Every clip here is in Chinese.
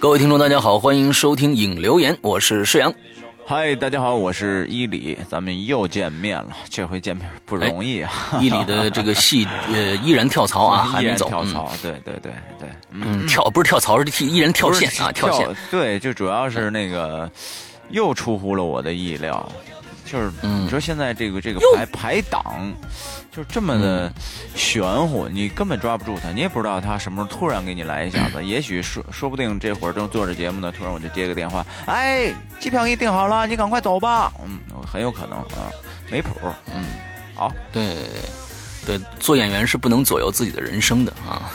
各位听众，大家好，欢迎收听影留言，我是施阳。嗨，大家好，我是伊里，咱们又见面了，这回见面不容易啊！伊里的这个戏 呃依然跳槽啊，还没走。跳槽，对对对对，嗯，跳不是跳槽，是替依然跳线啊，跳线。对，就主要是那个又出乎了我的意料。就是你说现在这个这个排排档，就这么的玄乎，你根本抓不住他，你也不知道他什么时候突然给你来一下子。也许说说不定这会儿正做着节目呢，突然我就接个电话，哎，机票给你订好了，你赶快走吧。嗯，很有可能啊，没谱。嗯，好，对对，做演员是不能左右自己的人生的啊。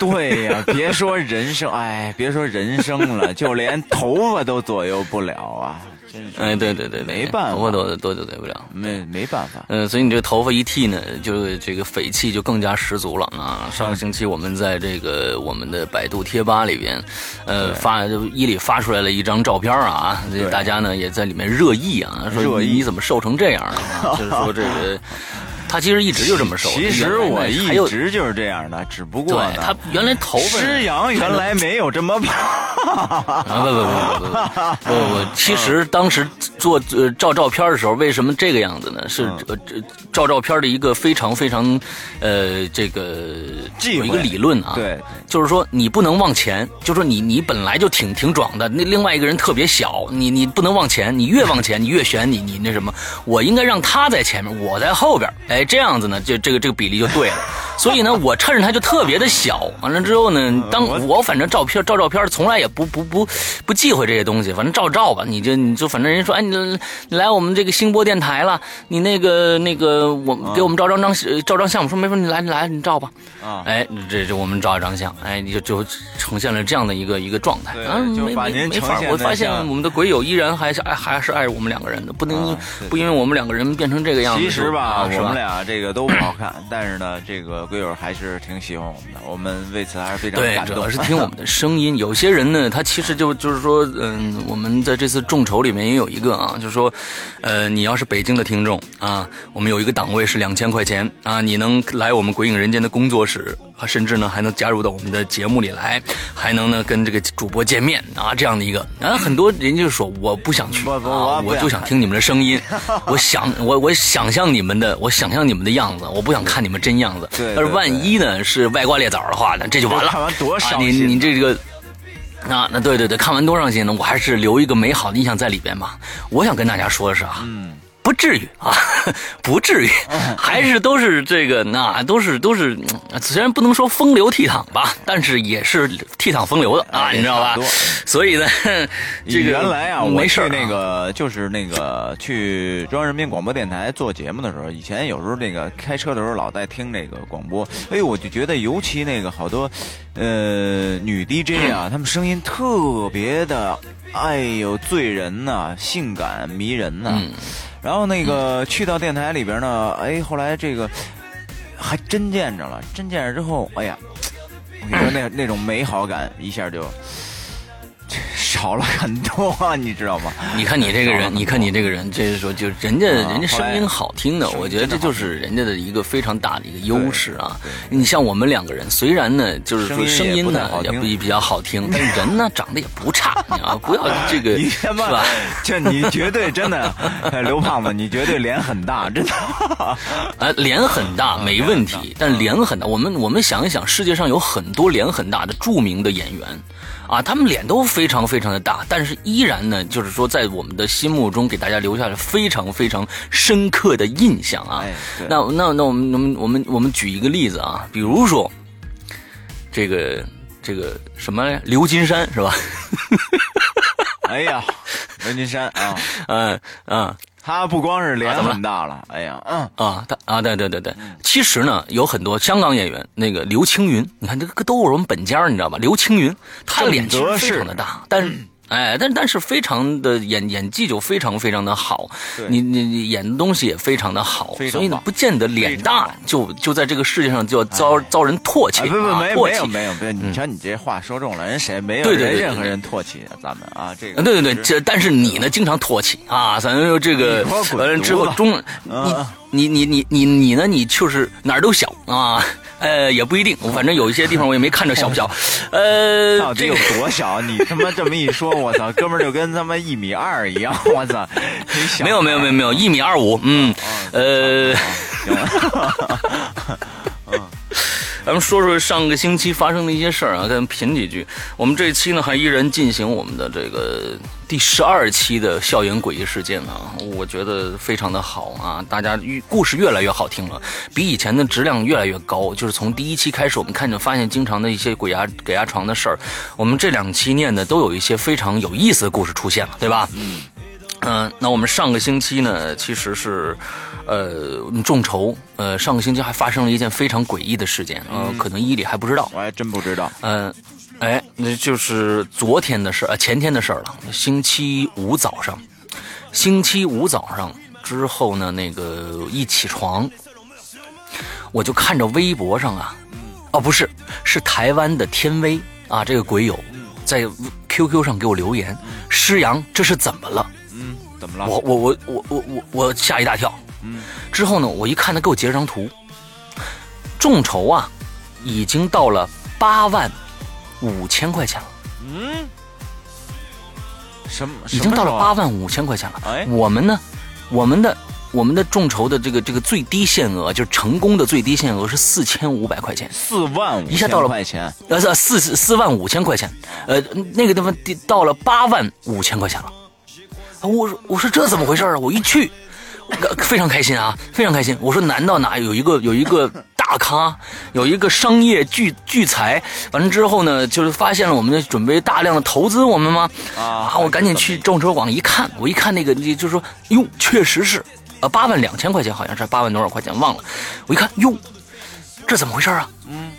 对呀，别说人生，哎，别说人生了，就连头发都左右不了啊。哎，对对对，没办法，头发都都都对不了，没没办法。嗯，所以你这头发一剃呢，就这个匪气就更加十足了啊！上个星期我们在这个我们的百度贴吧里边，呃，发伊里发出来了一张照片啊，这大家呢也在里面热议啊，说你怎么瘦成这样了？啊就是说这个。他其实一直就这么瘦。其实我一直就是这样的，只不过他原来头发。师阳原来没有这么胖。不不不不不不不，其实当时做呃照照片的时候，为什么这个样子呢？是呃照照片的一个非常非常呃这个有一个理论啊。对。就是说你不能往前，就说你你本来就挺挺壮的，那另外一个人特别小，你你不能往前，你越往前你越悬，你你那什么，我应该让他在前面，我在后边，哎。这样子呢，就这个这个比例就对了。所以呢，我趁着它就特别的小。完了之后呢，当我反正照片照照片，从来也不不不不忌讳这些东西，反正照照吧。你就你就反正人说，哎，你来我们这个星播电台了，你那个那个我给我们照张张照张相。我说没问题，你来你来你照吧。啊，哎，这这我们照一张相，哎，你就就呈现了这样的一个一个状态。嗯，没没没法，我发现我们的鬼友依然还是爱还是爱我们两个人的，不能不因为我们两个人变成这个样子。其实吧，我们俩这个都不好看，但是呢，这个。鬼友还是挺喜欢我们的，我们为此还是非常感动。对，主要是 听我们的声音。有些人呢，他其实就就是说，嗯，我们在这次众筹里面也有一个啊，就是说，呃，你要是北京的听众啊，我们有一个档位是两千块钱啊，你能来我们鬼影人间的工作室。他甚至呢还能加入到我们的节目里来，还能呢跟这个主播见面啊，这样的一个啊，很多人就说我不想去啊，我就想听你们的声音，我想我我想象你们的，我想象你们的样子，我不想看你们真样子。但是万一呢是歪瓜裂枣的话呢，这就完了。看完多伤心！你你这个那，那对对对，看完多伤心呢？我还是留一个美好的印象在里边吧。我想跟大家说的是啊。不至于 啊，不至于，还是都是这个，那都是都是，虽然不能说风流倜傥吧，但是也是倜傥风流的啊，你知道吧？所以呢，这个原来啊，我去那个就是那个去中央人民广播电台做节目的时候，以前有时候那个开车的时候老在听那个广播，哎呦，我就觉得尤其那个好多呃女 DJ 啊，她们声音特别的，哎呦醉人呐，性感迷人呐。然后那个去到电台里边呢，哎，后来这个还真见着了，真见着之后，哎呀，我跟你说那那种美好感一下就。少了很多，你知道吗？你看你这个人，你看你这个人，这是说，就人家人家声音好听的，我觉得这就是人家的一个非常大的一个优势啊。你像我们两个人，虽然呢，就是说声音呢也不比较好听，但是人呢长得也不差，你啊，不要这个 是吧？就你绝对真的，刘胖子，你绝对脸很大，真的。啊，脸很大没问题，但脸很大，我们我们想一想，世界上有很多脸很大的著名的演员。啊，他们脸都非常非常的大，但是依然呢，就是说在我们的心目中给大家留下了非常非常深刻的印象啊。那那那我们我们我们我们举一个例子啊，比如说这个这个什么刘金山是吧？哎呀，刘金山啊，嗯嗯。他不光是脸很大了，哎呀，嗯。啊，他啊，对对对对，其实呢，有很多香港演员，那个刘青云，你看这个都是我们本家，你知道吧？刘青云，他脸其实非常的大，但是哎，但但是非常的演演技就非常非常的好，你你你演的东西也非常的好所以呢不见得脸大就就在这个世界上就要遭遭人唾弃哎，不不啊，没唾弃。没有没有没有，你瞧你这话说中了，人谁没有对对对对任何人唾弃咱们啊，这个对对对，这但是你呢，经常唾弃啊，咱就这个完了之后中，啊你你你你你你呢，你就是哪儿都小啊，呃，也不一定，反正有一些地方我也没看着小不小，呃，到底有多小？你他妈这么一说，我操，哥们儿就跟他妈一米二一样，我操，小。没有没有没有没有一米二五，嗯，呃。行了，咱们说说上个星期发生的一些事儿啊，咱们品几句。我们这期呢，还依然进行我们的这个第十二期的校园诡异事件啊，我觉得非常的好啊，大家越故事越来越好听了，比以前的质量越来越高。就是从第一期开始，我们看见发现经常的一些鬼压鬼压床的事儿，我们这两期念的都有一些非常有意思的故事出现了，对吧？嗯。嗯、那我们上个星期呢，其实是，呃，众筹，呃，上个星期还发生了一件非常诡异的事件，呃，可能伊里还不知道，我还真不知道。嗯，哎，那就是昨天的事呃，前天的事儿了。星期五早上，星期五早上之后呢，那个一起床，我就看着微博上啊，哦，不是，是台湾的天威啊，这个鬼友在 QQ 上给我留言，施阳，这是怎么了？嗯，怎么了？我我我我我我我吓一大跳。嗯，之后呢，我一看他给我截了张图，众筹啊，已经到了八万五千块钱了，嗯，什么？已经到了八万。万五千块钱了。哎我们呢，我们的我们的众筹的这个这个最低限额，就是成功的最低限额是四千五百块钱。四万五一下到了块钱，呃，是四四万五千块钱，呃，那个地方到了八万五千块钱了。啊我说我说这怎么回事啊？我一去，呃非常开心啊，非常开心。我说难道哪有一个有一个大咖，有一个商业巨巨财，完了之后呢，就是发现了我们准备大量的投资我们吗？啊我赶紧去众筹网一看，我一看那个，就是说，哟，确实是，呃，八万两千块钱，好像是八万多少块钱，忘了。我一看，哟，这怎么回事啊？嗯。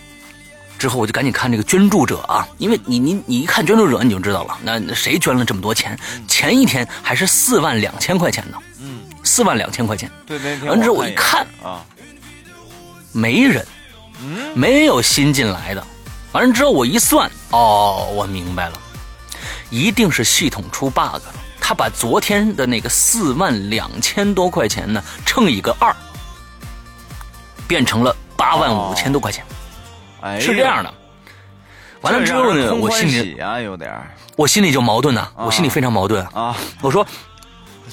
之后我就赶紧看这个捐助者啊，因为你你你一看捐助者你就知道了，那那谁捐了这么多钱？前一天还是四万两千块钱呢，嗯，四万两千块钱，对，那天完之后我一看啊，没人，嗯，没有新进来的。完了之后我一算，哦，我明白了，一定是系统出 bug 了。他把昨天的那个四万两千多块钱呢乘以个二，变成了八万五千多块钱，哎，是这样的。完了之后呢，我心里有点我心里就矛盾呐、我心里非常矛盾。啊，我说当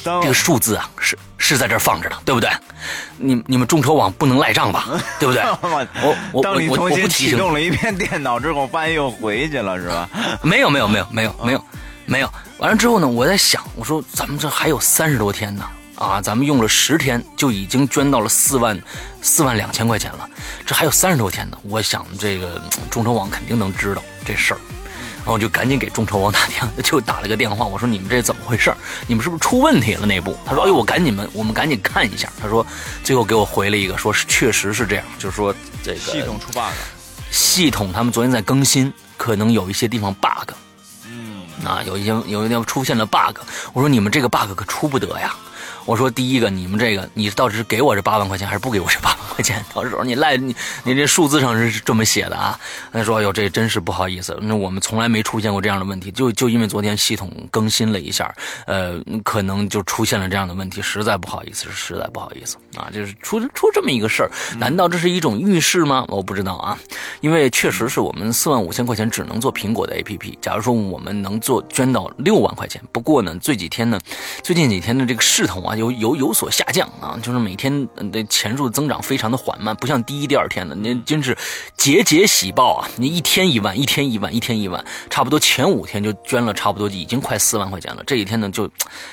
这个数字啊，是是在这儿放着的，对不对？你你们众筹网不能赖账吧，对不对？我我我当你我我重新不提醒启动了一遍电脑之后，发现又回去了，是吧？没有没有没有没有没有没有。完了之后呢，我在想，我说咱们这还有三十多天呢，啊，咱们用了十天就已经捐到了四万四万两千块钱了，这还有三十多天呢。我想这个嗯众筹网肯定能知道这事儿。然后我就赶紧给众筹网打电话，就打了个电话，我说你们这怎么回事？你们是不是出问题了内部？他说，哎呦，我赶紧们，我们赶紧看一下。他说，最后给我回了一个，说是确实是这样，就是说这个系统出 bug，系统他们昨天在更新，可能有一些地方 bug 嗯，啊，有一些有一地方出现了 bug。我说你们这个 bug 可出不得呀。我说第一个，你们这个你到底是给我这八万块钱，还是不给我这八万块钱？到时候你赖你你这数字上是这么写的啊。他说：“哎呦，这真是不好意思，那我们从来没出现过这样的问题，就就因为昨天系统更新了一下，呃，可能就出现了这样的问题，实在不好意思，实在不好意思啊，就是出出这么一个事儿，难道这是一种预示吗？我不知道啊，因为确实是我们四万五千块钱只能做苹果的 APP，假如说我们能做捐到六万块钱，不过呢，这几天呢，最近几天的这个势头啊，有有有所下降啊，就是每天呃的钱数增长非常的缓慢，不像第一、第二天的，那真是节节喜报啊！你一天一万，一天一万，一天一万，差不多前五天就捐了差不多已经快四万块钱了，这几天呢就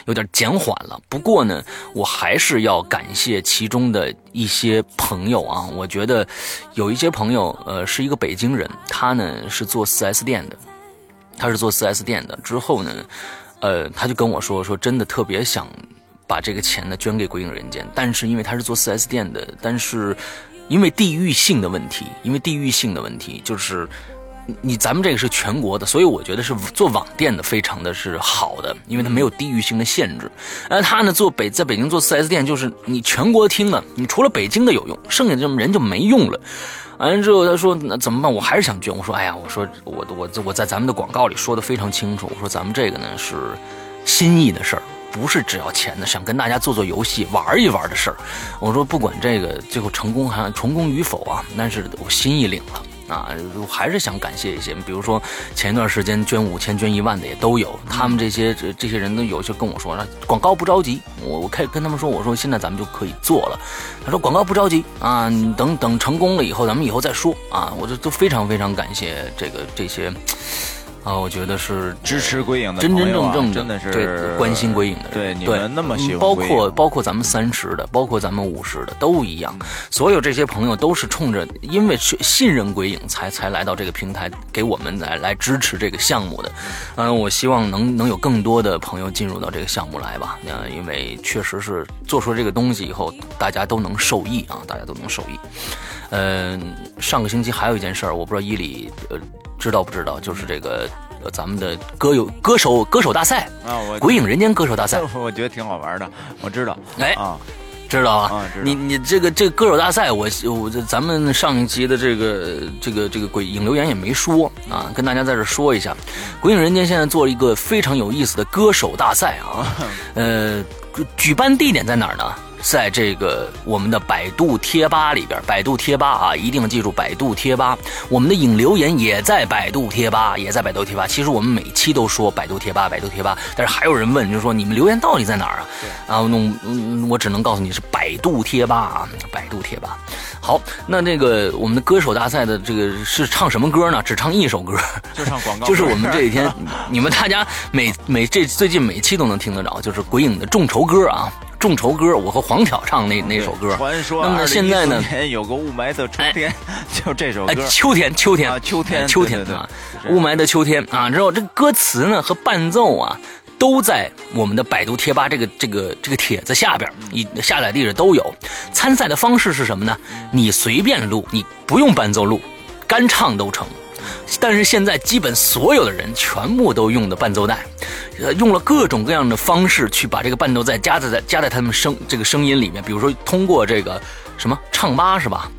有点减缓了。不过呢，我还是要感谢其中的一些朋友啊，我觉得有一些朋友，呃，是一个北京人，他呢是做 4S 店的，他是做 4S 店的，之后呢，呃，他就跟我说说，真的特别想把这个钱呢捐给鬼影人间，但是因为他是做 4S 店的，但是因为地域性的问题，因为地域性的问题，就是你咱们这个是全国的，所以我觉得是做网店的非常的是好的，因为它没有地域性的限制。而，他呢做北在北京做 4S 店，就是你全国听的，你除了北京的有用，剩下的这么人就没用了。完了之后，他说那怎么办？我还是想捐。我说哎呀，我说我我我在咱们的广告里说的非常清楚，我说咱们这个呢是心意的事儿。不是只要钱的，想跟大家做做游戏、玩一玩的事儿。我说不管这个最后成功还成功与否啊，但是我心意领了啊，我还是想感谢一些，比如说前一段时间捐五千、捐一万的也都有。他们这些这这些人都有些跟我说，广告不着急。我我开跟他们说，我说现在咱们就可以做了。他说广告不着急啊，等等成功了以后，咱们以后再说啊。我就都非常非常感谢这个这些。啊，我觉得是支持鬼影的，真真正正真的是关心鬼影的人。对你们那么喜欢，包括包括咱们三十的，包括咱们五十的都一样。所有这些朋友都是冲着因为信任鬼影才才来到这个平台，给我们来来支持这个项目的。嗯，我希望能能有更多的朋友进入到这个项目来吧。嗯，因为确实是做出这个东西以后，大家都能受益啊，大家都能受益。嗯，上个星期还有一件事儿，我不知道伊里呃。知道不知道？就是这个，咱们的歌友歌手歌手大赛啊，我鬼影人间歌手大赛，我觉得挺好玩的。我知道，哎啊，知道啊，你你这个这个歌手大赛，我我这咱们上一集的这个这个这个鬼影留言也没说啊，跟大家在这说一下，鬼影人间现在做了一个非常有意思的歌手大赛啊，呃，举办地点在哪儿呢？在这个我们的百度贴吧里边，百度贴吧啊，一定要记住百度贴吧。我们的影留言也在百度贴吧，也在百度贴吧。其实我们每期都说百度贴吧，百度贴吧，但是还有人问，就是说你们留言到底在哪儿啊？啊，那我只能告诉你是百度贴吧啊，百度贴吧。好，那这个我们的歌手大赛的这个是唱什么歌呢？只唱一首歌，就唱广告，就是我们这几天，你们大家每每这最近每期都能听得着，就是鬼影的众筹歌啊。众筹歌，我和黄挑唱那那首歌。传说。那么现在呢？有个雾霾的春天，就这首歌。秋天，秋天，秋天，秋天啊！雾霾的秋天啊！之后这歌词呢和伴奏啊，都在我们的百度贴吧这个这个这个帖子下边，你下载地址都有。参赛的方式是什么呢？你随便录，你不用伴奏录，干唱都成。但是现在基本所有的人全部都用的伴奏带，呃，用了各种各样的方式去把这个伴奏带加在在加在他们声这个声音里面，比如说通过这个什么唱吧是吧？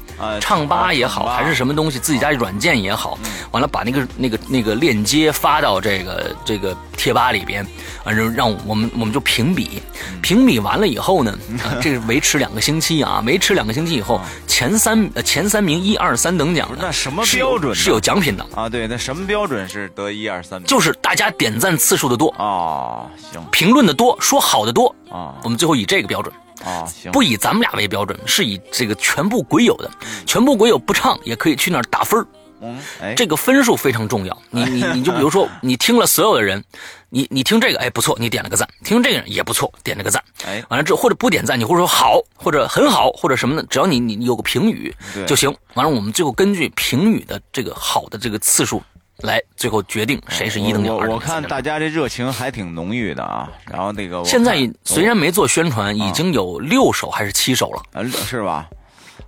唱吧也好，还是什么东西，自己家软件也好，完了把那个那个那个链接发到这个这个贴吧里边，完了让我们我们就评比，评比完了以后呢，这是维持两个星期啊，维持两个星期以后，前三呃前三名一二三等奖，那什么标准是有奖品的。啊？对，那什么标准是得一二三名？就是大家点赞次数的多。啊，行，评论的多，说好的多啊，我们最后以这个标准。啊，行，不以咱们俩为标准，是以这个全部鬼友的，全部鬼友不唱也可以去那儿打分嗯，这个分数非常重要。你你你就比如说，你听了所有的人，你你听这个，哎不错，你点了个赞；听这个也不错，点了个赞。哎，完了之后或者不点赞，你或者说好，或者很好，或者什么的，只要你你有个评语就行。完了，我们最后根据评语的这个好的这个次数。来，最后决定谁是一等奖。我我看大家这热情还挺浓郁的啊。然后那个现在虽然没做宣传，已经有六首还是七首了，是吧？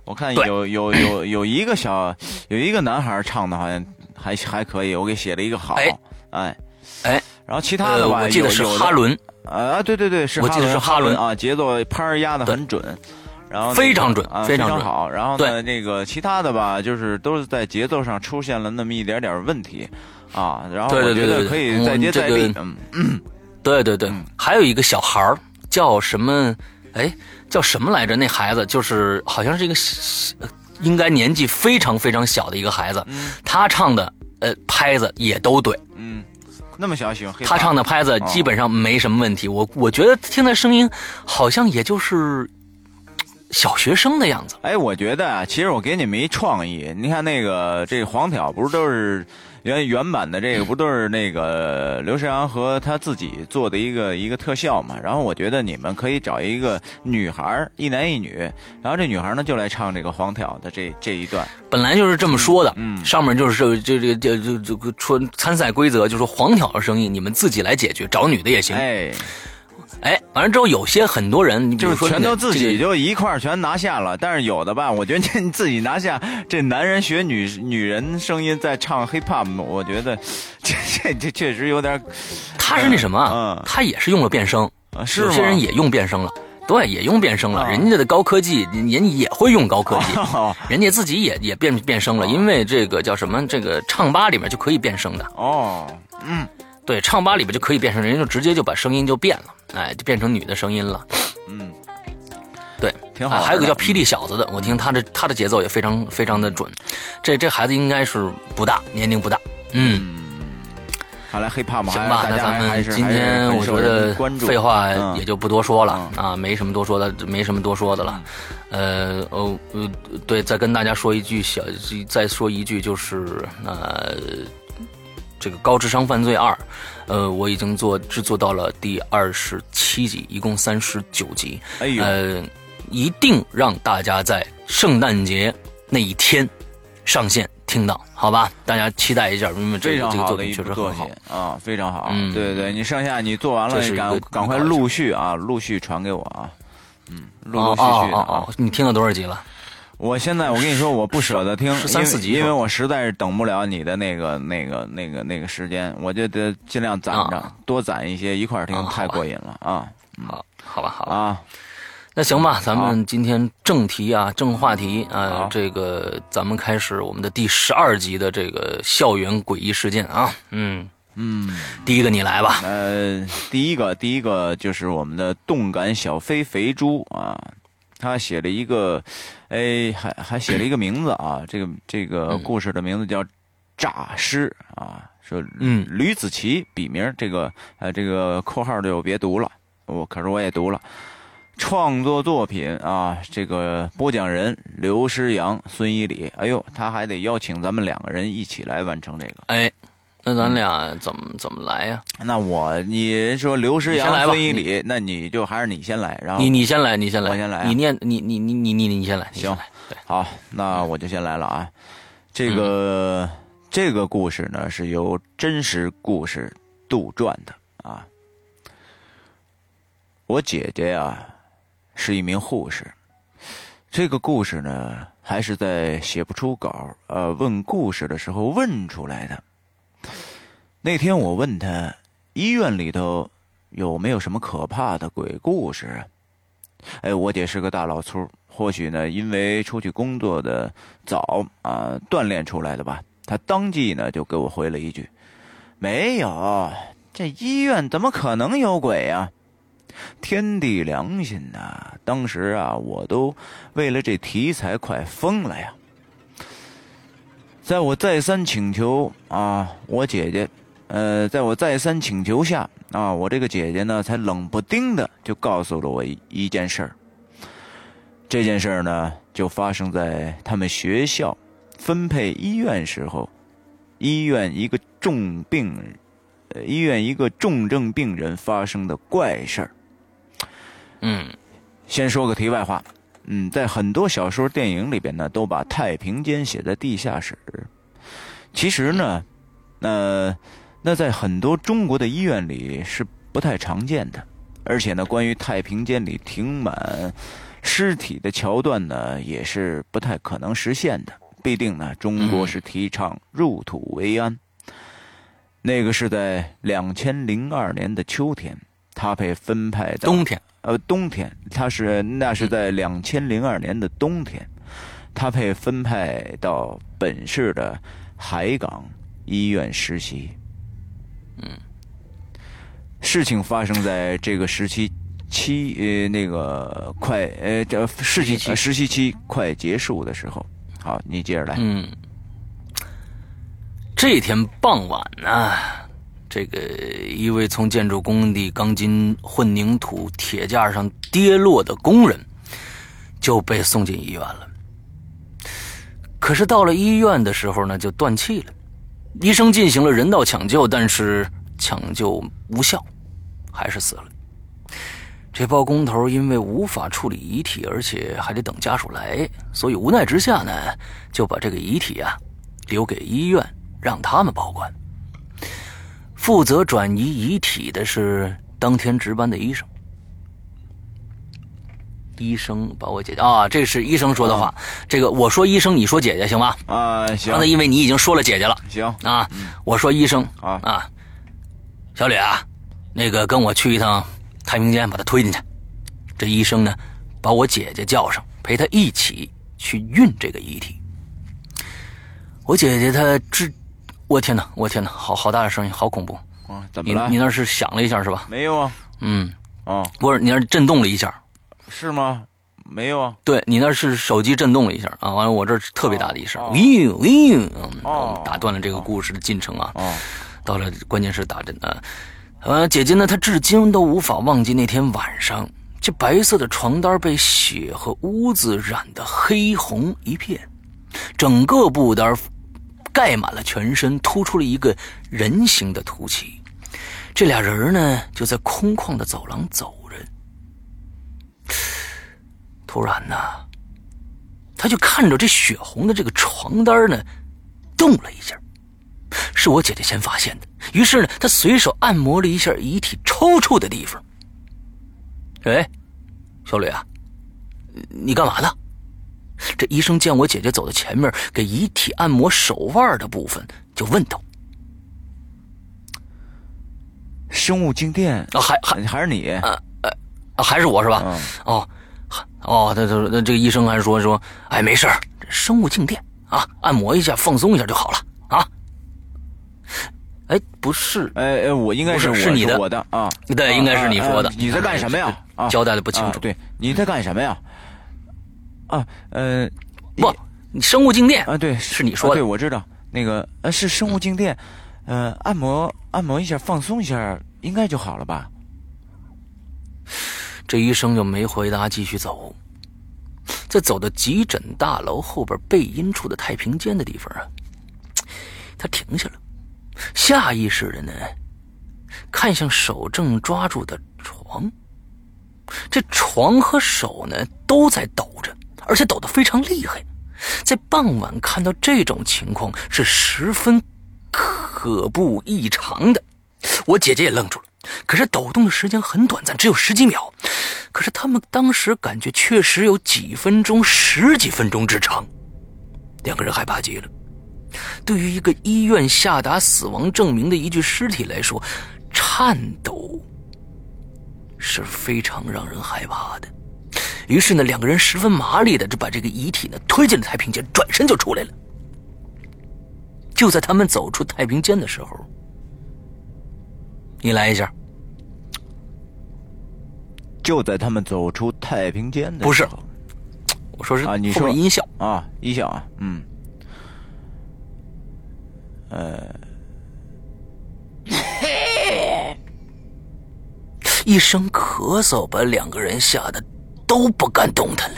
我看有有有有一个小有一个男孩唱的好像还还可以，我给写了一个好。哎哎哎，然后其他的吧，我记得是哈伦啊，对对对，是我记得是哈伦啊，节奏拍压的很准。然后非常准，非常好。然后呢，那个其他的吧，就是都是在节奏上出现了那么一点点问题，啊。然后我觉得可以再接再厉。嗯，对对对，还有一个小孩儿叫什么？哎，叫什么来着？那孩子就是好像是一个应该年纪非常非常小的一个孩子，他唱的呃拍子也都对。嗯，那么小喜欢黑他唱的拍子基本上没什么问题。我我觉得听他声音好像也就是。小学生的样子，哎，我觉得啊，其实我给你们一创意，你看那个这个黄挑不是都是原原版的这个不都是那个刘世阳和他自己做的一个一个特效嘛？然后我觉得你们可以找一个女孩，一男一女，然后这女孩呢就来唱这个黄挑的这这一段。本来就是这么说的，嗯，上面就是这这这这这个说参赛规则，就说黄挑的声音你们自己来解决，找女的也行。哎。哎，完了之后有些很多人，你比就如说那个全都自己就一块儿全拿下了，但是有的吧，我觉得这你自己拿下，这男人学女女人声音在唱 hip hop，我觉得这 这这确实有点他是那什么他也是用了变声，啊，是有些人也用变声了，对，也用变声了。啊。人家的高科技，人家也会用高科技，哦。人家自己也也变变声了，因为这个叫什么？这个唱吧里面就可以变声的，哦，嗯对，唱吧里边就可以变成，人家就直接就把声音就变了，哎，就变成女的声音了。嗯，对，挺好还有个叫霹雳小子的，我听他的他的节奏也非常非常的准。这这孩子应该是不大，年龄不大。嗯，看来 hip hop 行吧，那咱们今天我觉得废话嗯也就不多说了、啊，没什么多说的，没什么多说的了。嗯呃哦呃，对，再跟大家说一句小，再说一句就是呃，这个《高智商犯罪二》，呃，我已经做制作到了第二十七集，一共三十九集。哎呦，呃，一定让大家在圣诞节那一天上线听到，好吧？大家期待一下，因为这个这个作品确实很好。啊，非常好。嗯对对，你剩下你做完了，赶赶快陆续啊，陆续传给我啊。嗯，陆陆续续的啊哦哦。，你听到多少集了？我现在我跟你说，我不舍得听，三四集因为我实在是等不了你的那个那个那个那个时间，我就得尽量攒着啊，多攒一些一块儿听啊，太过瘾了啊。好，好吧，好吧。啊！那行吧，咱们今天正题啊，正话题啊好，这个咱们开始我们的第十二集的这个校园诡异事件啊。嗯，嗯，第一个你来吧。呃，第一个第一个就是我们的动感小飞肥猪啊，他写了一个，哎，还还写了一个名字啊，这个这个嗯故事的名字叫《诈尸》啊，说嗯吕子奇笔名，这个呃这个括号就别读了，我可是我也读了。创作作品啊，这个播讲人刘诗阳、孙一礼，哎呦，他还得邀请咱们两个人一起来完成这个。哎，那咱俩怎么怎么来呀？那我你说刘诗阳、来一礼，那你就还是你先来，然后你你先来，你先来，我先来啊你念你你你你你你先来，你先行好，那我就先来了啊。这个、这个故事呢是由真实故事杜撰的啊。我姐姐呀是一名护士，这个故事呢还是在写不出稿呃问故事的时候问出来的。那天我问他，医院里头有没有什么可怕的鬼故事？哎，我姐是个大老粗，或许呢，因为出去工作的早啊，锻炼出来的吧。她当即呢就给我回了一句：“没有，这医院怎么可能有鬼呀、天地良心呐、当时啊，我都为了这题材快疯了呀。在我再三请求啊，我姐姐，呃，在我再三请求下啊，我这个姐姐呢，才冷不丁的就告诉了我一一件事儿。这件事儿呢，就发生在他们学校分配医院时候，医院一个重病，呃，医院一个重症病人发生的怪事儿。嗯先说个题外话，嗯，在很多小说、电影里边呢，都把太平间写在地下室。其实呢，呃，那在很多中国的医院里是不太常见的，而且呢，关于太平间里停满尸体的桥段呢，也是不太可能实现的。必定呢，中国是提倡入土为安。那个是在两千零二年的秋天，他被分派到冬天，呃，冬天，他是那是在两千零二年的冬天，他被分派到本市的海港医院实习。嗯，事情发生在这个时期期呃那个快呃这实习期呃实习期快结束的时候。好，你接着来。嗯，这天傍晚呢，这个一位从建筑工地钢筋混凝土铁架上跌落的工人就被送进医院了。可是到了医院的时候呢，就断气了。医生进行了人道抢救，但是抢救无效，还是死了。这包工头因为无法处理遗体，而且还得等家属来，所以无奈之下呢，就把这个遗体啊留给医院，让他们保管。负责转移遗体的是当天值班的医生，医生把我姐姐啊，这是医生说的话。这个我说医生，你说姐姐行吗？啊，行。刚才因为你已经说了姐姐了，行啊，我说医生啊啊，小吕啊，那个跟我去一趟太平间，把他推进去。这医生呢，把我姐姐叫上，陪她一起去运这个遗体。我姐姐她治，我天哪，我天哪，好好大的声音，好恐怖啊！怎么了？你你那是响了一下是吧？没有啊。嗯。哦，不是，你那震动了一下，是吗？没有啊。对你那是手机震动了一下啊，完了我这特别大的一声，喂喂，嗯，打断了这个故事的进程啊。哦，到了关键是打针啊，呃，姐姐呢，她至今都无法忘记那天晚上，这白色的床单被血和污渍染得黑红一片，整个布单盖满了全身，突出了一个人形的凸起。这俩人呢，就在空旷的走廊走着。突然呢，他就看着这血红的这个床单呢，动了一下。是我姐姐先发现的，于是呢，他随手按摩了一下遗体抽搐的地方。哎，小吕啊，你干嘛呢？这医生见我姐姐走到前面给遗体按摩手腕的部分，就问道。生物静电啊，还还还是你？呃呃，还是我是吧？哦，哦，他他那这个医生还说说，哎，没事生物静电啊，按摩一下，放松一下就好了啊。哎，不是，哎哎，我应该是是你的，我的啊，对，应该是你说的。你在干什么呀？交代的不清楚。对，你在干什么呀？啊，呃，不，生物静电啊，对，是你说的。对，我知道那个呃是生物静电。呃，按摩按摩一下，放松一下，应该就好了吧？这医生就没回答，继续走。在走到急诊大楼后边背阴处的太平间的地方啊，他停下了，下意识的呢，看向手正抓住的床。这床和手呢都在抖着，而且抖得非常厉害。在傍晚看到这种情况是十分。可怖异常的，我姐姐也愣住了。可是抖动的时间很短暂，只有十几秒。可是他们当时感觉确实有几分钟、十几分钟之长。两个人害怕极了。对于一个医院下达死亡证明的一具尸体来说，颤抖是非常让人害怕的。于是呢，两个人十分麻利的就把这个遗体呢推进了太平间，转身就出来了。就在他们走出太平间的时候，你来一下。就在他们走出太平间的不是，我说是啊，你说音效啊，音效啊，嗯，呃，一声咳嗽把两个人吓得都不敢动弹了。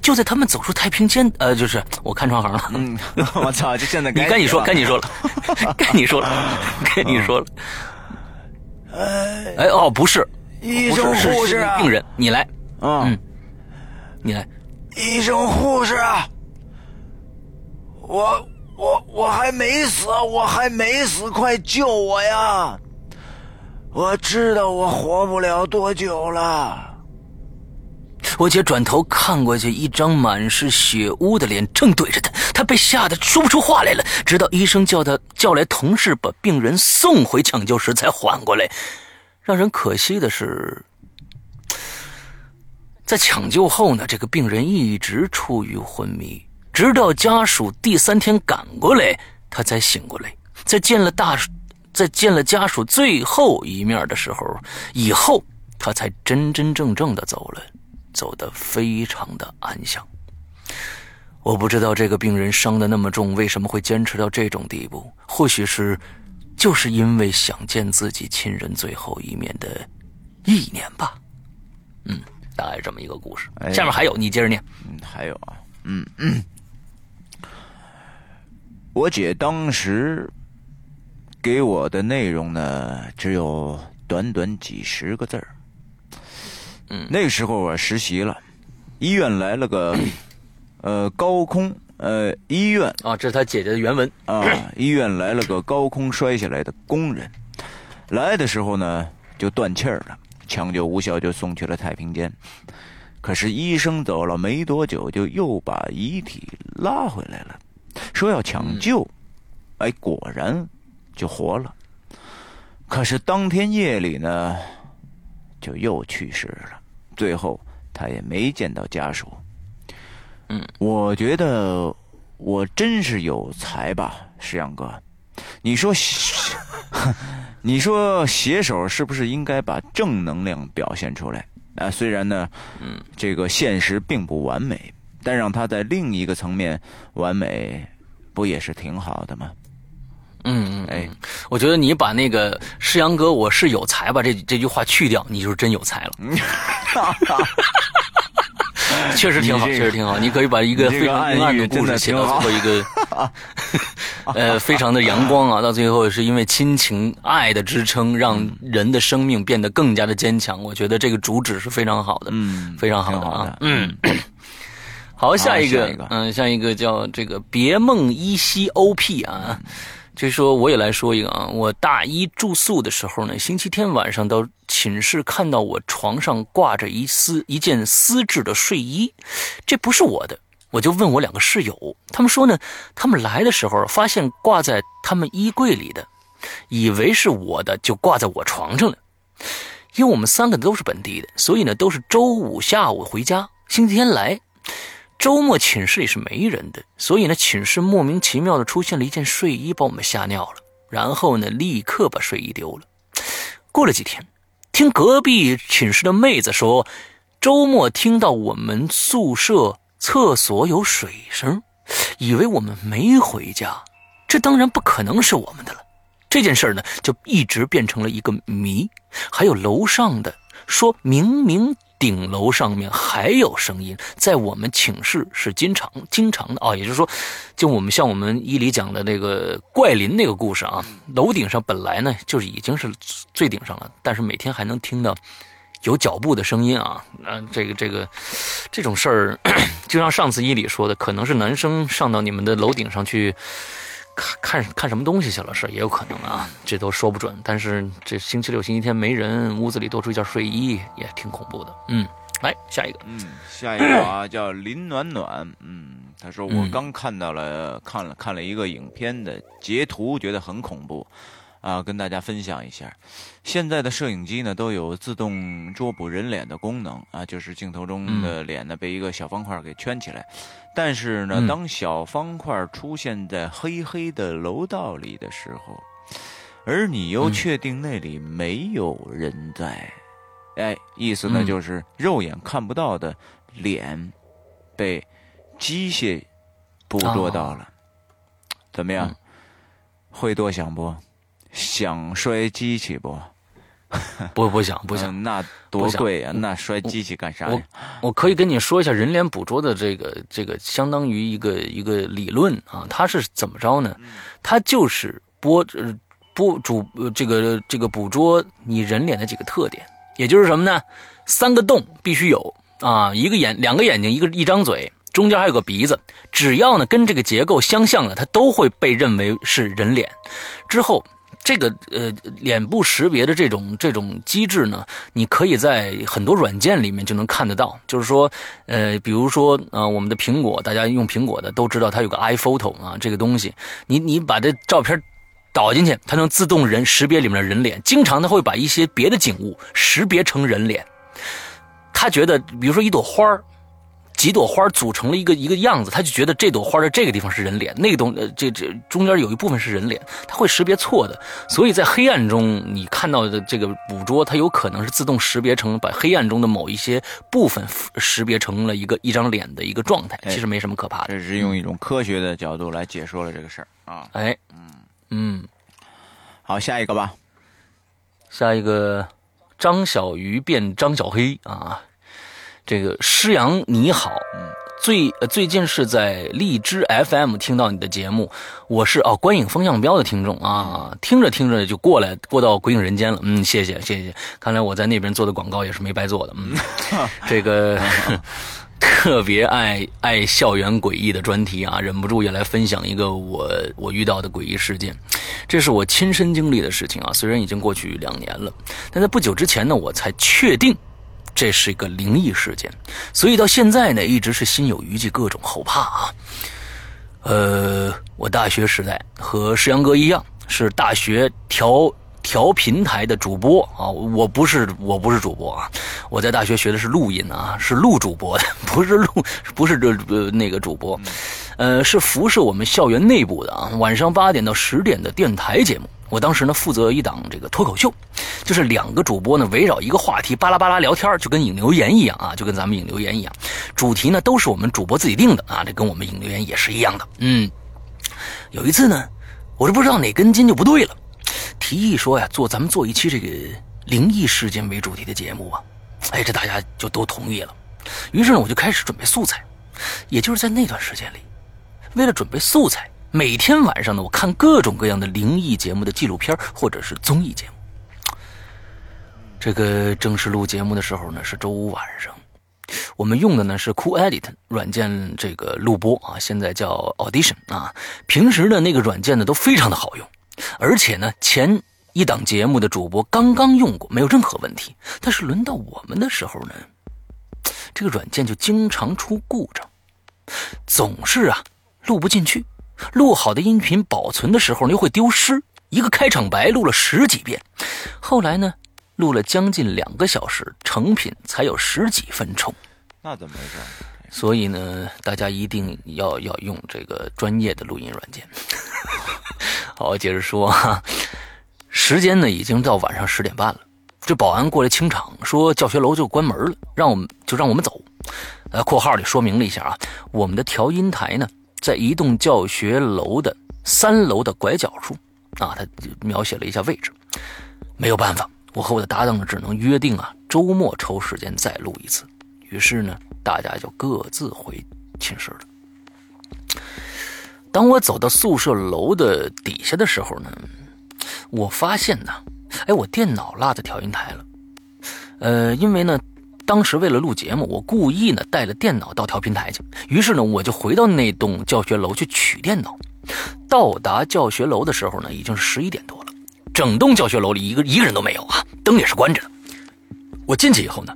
就在他们走出太平间，呃，就是我看窗行了。嗯，我操！就现在，你该你说，该你说了，该你说了，该你说了。哎，哦，不是，医生护士，病人，你来，嗯，你来，医生护士，我我我还没死，我还没死，快救我呀！我知道我活不了多久了。我姐转头看过去，一张满是血污的脸正对着她，被吓得说不出话来了。直到医生叫他叫来同事把病人送回抢救室，才缓过来。让人可惜的是，在抢救后呢，这个病人一直处于昏迷，直到家属第三天赶过来，他才醒过来。在见了大，在见了家属最后一面的时候，以后他才真真正正的走了。走得非常的安详。我不知道这个病人伤的那么重，为什么会坚持到这种地步？或许是，就是因为想见自己亲人最后一面的意念吧。嗯，大概这么一个故事。下面还有，你接着念。嗯，还有啊，嗯嗯，我姐当时给我的内容呢，只有短短几十个字儿。嗯那时候我实习了，医院来了个，呃，高空，呃，医院啊，这是他姐姐的原文啊，医院来了个高空摔下来的工人，来的时候呢就断气儿了，抢救无效就送去了太平间，可是医生走了没多久，就又把遗体拉回来了，说要抢救。哎，果然就活了。可是当天夜里呢，就又去世了。最后他也没见到家属。嗯，我觉得我真是有才吧，石阳哥。你说，你说写手是不是应该把正能量表现出来？啊，虽然呢，嗯，这个现实并不完美，但让他在另一个层面完美，不也是挺好的吗？嗯嗯，哎，我觉得你把那个世阳哥我是有才吧这这句话去掉，你就是真有才了。确实挺好，确实挺好。你可以把一个非常阴暗的故事写到最后一个，呃，非常的阳光啊，到最后是因为亲情爱的支撑，让人的生命变得更加的坚强。我觉得这个主旨是非常好的，嗯，非常好的啊，嗯。好，下一个，嗯，下一个叫这个别梦依稀 OP 啊。就说我也来说一个啊，我大一住宿的时候呢，星期天晚上到寝室看到我床上挂着一丝一件丝质的睡衣，这不是我的，我就问我两个室友，他们说呢，他们来的时候发现挂在他们衣柜里的，以为是我的，就挂在我床上了。因为我们三个都是本地的，所以呢都是周五下午回家，星期天来。周末寝室里是没人的，所以呢，寝室莫名其妙的出现了一件睡衣，把我们吓尿了。然后呢，立刻把睡衣丢了。过了几天，听隔壁寝室的妹子说，周末听到我们宿舍厕所有水声，以为我们没回家。这当然不可能是我们的了。这件事呢，就一直变成了一个谜。还有楼上的说明明。顶楼上面还有声音，在我们寝室是经常经常的啊，也就是说，就我们像我们伊犁讲的那个怪林那个故事啊，楼顶上本来呢就是已经是最顶上了，但是每天还能听到有脚步的声音啊，嗯，这个这个这种事儿，就像上次伊犁说的，可能是男生上到你们的楼顶上去。看看看什么东西去了是也有可能啊，这都说不准。但是这星期六、星期天没人，屋子里多出一件睡衣，也挺恐怖的。嗯，来下一个。嗯，下一个啊，叫林暖暖。嗯，他说我刚看到了，看了看了一个影片的截图，觉得很恐怖。啊，跟大家分享一下，现在的摄影机呢都有自动捉捕人脸的功能啊，就是镜头中的脸呢被一个小方块给圈起来。但是呢，当小方块出现在黑黑的楼道里的时候，而你又确定那里没有人在，哎，意思呢就是肉眼看不到的脸被机械捕捉到了，怎么样？会多想不？想摔机器不？不不想不想，那多贵呀！那摔机器干啥呀？我我可以跟你说一下人脸捕捉的这个这个，相当于一个一个理论啊。它是怎么着呢？它就是播播主这个这个捕捉你人脸的几个特点，也就是什么呢？三个洞必须有啊，一个眼两个眼睛，一个一张嘴，中间还有个鼻子。只要呢跟这个结构相像的，它都会被认为是人脸。之后。这个呃，脸部识别的这种这种机制呢，你可以在很多软件里面就能看得到。就是说，呃，比如说啊，我们的苹果，大家用苹果的都知道它有个 iPhoto 啊，这个东西，你你把这照片导进去，它能自动人识别里面的人脸。经常它会把一些别的景物识别成人脸。他觉得，比如说一朵花。几朵花组成了一个一个样子，他就觉得这朵花的这个地方是人脸，那个东呃这这中间有一部分是人脸，他会识别错的。所以在黑暗中你看到的这个捕捉，它有可能是自动识别成把黑暗中的某一些部分识别成了一个一张脸的一个状态，其实没什么可怕的。这是用一种科学的角度来解说了这个事儿啊。哎，嗯嗯，好，下一个吧。下一个，张小鱼变张小黑啊。这个施阳你好，最最近是在荔枝 FM 听到你的节目，我是哦观影风向标的听众啊，听着听着就过来过到鬼影人间了，嗯，谢谢谢谢，看来我在那边做的广告也是没白做的，嗯，这个 特别爱爱校园诡异的专题啊，忍不住也来分享一个我我遇到的诡异事件，这是我亲身经历的事情啊，虽然已经过去两年了，但在不久之前呢，我才确定。这是一个灵异事件，所以到现在呢，一直是心有余悸，各种后怕啊。呃，我大学时代和石阳哥一样，是大学调调频台的主播啊。我不是，我不是主播啊。我在大学学的是录音啊，是录主播的，不是录，不是这呃那个主播，呃，是辐射我们校园内部的啊。晚上八点到十点的电台节目。我当时呢负责一档这个脱口秀，就是两个主播呢围绕一个话题巴拉巴拉聊天，就跟引流言一样啊，就跟咱们引流言一样。主题呢都是我们主播自己定的啊，这跟我们引流言也是一样的。嗯，有一次呢，我是不知道哪根筋就不对了，提议说呀，做咱们做一期这个灵异事件为主题的节目啊。哎，这大家就都同意了。于是呢，我就开始准备素材，也就是在那段时间里，为了准备素材。每天晚上呢，我看各种各样的灵异节目的纪录片或者是综艺节目。这个正式录节目的时候呢，是周五晚上。我们用的呢是 Cool Edit 软件，这个录播啊，现在叫 Audition 啊。平时的那个软件呢都非常的好用，而且呢前一档节目的主播刚刚用过，没有任何问题。但是轮到我们的时候呢，这个软件就经常出故障，总是啊录不进去。录好的音频保存的时候呢，又会丢失。一个开场白录了十几遍，后来呢，录了将近两个小时，成品才有十几分钟。那怎么回事？所以呢，大家一定要要用这个专业的录音软件。好，接着说哈，时间呢已经到晚上十点半了，这保安过来清场，说教学楼就关门了，让我们就让我们走。呃，括号里说明了一下啊，我们的调音台呢。在一栋教学楼的三楼的拐角处，啊，他描写了一下位置。没有办法，我和我的搭档，只能约定啊，周末抽时间再录一次。于是呢，大家就各自回寝室了。当我走到宿舍楼的底下的时候呢，我发现呢，哎，我电脑落在调音台了。呃，因为呢。当时为了录节目，我故意呢带了电脑到调频台去。于是呢，我就回到那栋教学楼去取电脑。到达教学楼的时候呢，已经是十一点多了。整栋教学楼里一个一个人都没有啊，灯也是关着的。我进去以后呢，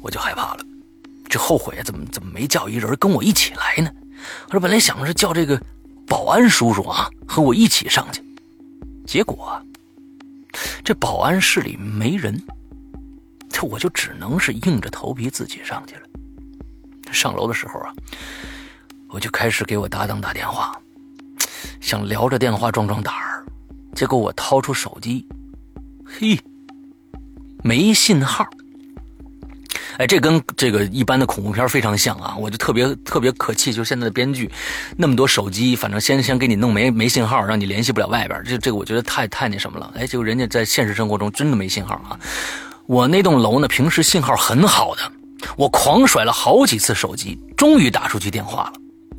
我就害怕了，这后悔啊，怎么怎么没叫一人跟我一起来呢？我说本来想着叫这个保安叔叔啊和我一起上去，结果这保安室里没人。这我就只能是硬着头皮自己上去了。上楼的时候啊，我就开始给我搭档打电话，想聊着电话壮壮胆儿。结果我掏出手机，嘿，没信号。哎，这跟这个一般的恐怖片非常像啊！我就特别特别可气，就现在的编剧，那么多手机，反正先先给你弄没没信号，让你联系不了外边。这这个我觉得太太那什么了。哎，结果人家在现实生活中真的没信号啊。我那栋楼呢，平时信号很好的，我狂甩了好几次手机，终于打出去电话了。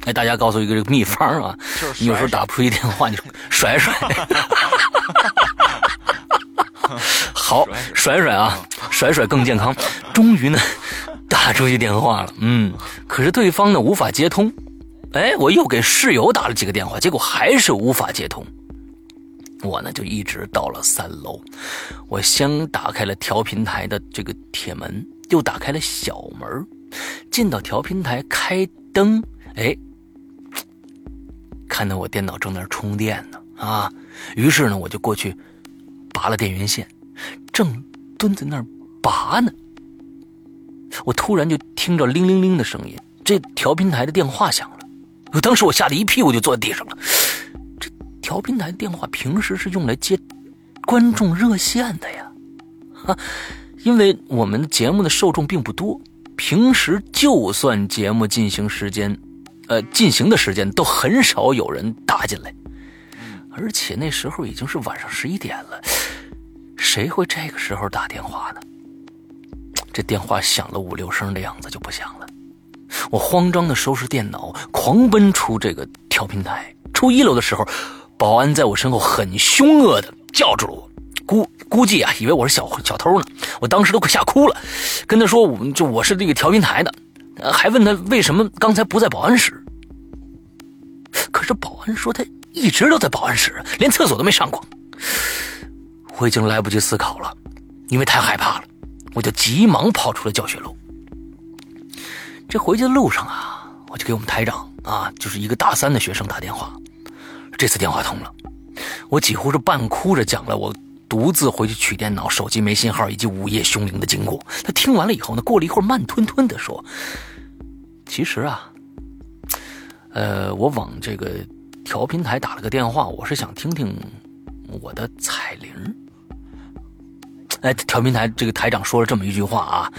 哎，大家告诉一个这个秘方啊，你有时候打不出去电话，你甩甩，好甩甩啊，甩甩更健康。终于呢，打出去电话了，嗯，可是对方呢无法接通。哎，我又给室友打了几个电话，结果还是无法接通。我呢就一直到了三楼，我先打开了调频台的这个铁门，又打开了小门，进到调频台开灯，哎，看到我电脑正在充电呢啊，于是呢我就过去拔了电源线，正蹲在那儿拔呢，我突然就听着铃铃铃的声音，这调频台的电话响了，当时我吓得一屁股就坐在地上了。调频台电话平时是用来接观众热线的呀，哈，因为我们节目的受众并不多，平时就算节目进行时间，呃，进行的时间都很少有人打进来，而且那时候已经是晚上十一点了，谁会这个时候打电话呢？这电话响了五六声的样子就不响了，我慌张的收拾电脑，狂奔出这个调频台，出一楼的时候。保安在我身后很凶恶的叫住了我，估估计啊，以为我是小小偷呢。我当时都快吓哭了，跟他说，我就我是这个调频台的，还问他为什么刚才不在保安室。可是保安说他一直都在保安室，连厕所都没上过。我已经来不及思考了，因为太害怕了。我就急忙跑出了教学楼。这回去的路上啊，我就给我们台长啊，就是一个大三的学生打电话。这次电话通了，我几乎是半哭着讲了我独自回去取电脑、手机没信号以及午夜凶铃的经过。他听完了以后呢，过了一会儿，慢吞吞的说：“其实啊，呃，我往这个调频台打了个电话，我是想听听我的彩铃。”哎，调频台这个台长说了这么一句话啊，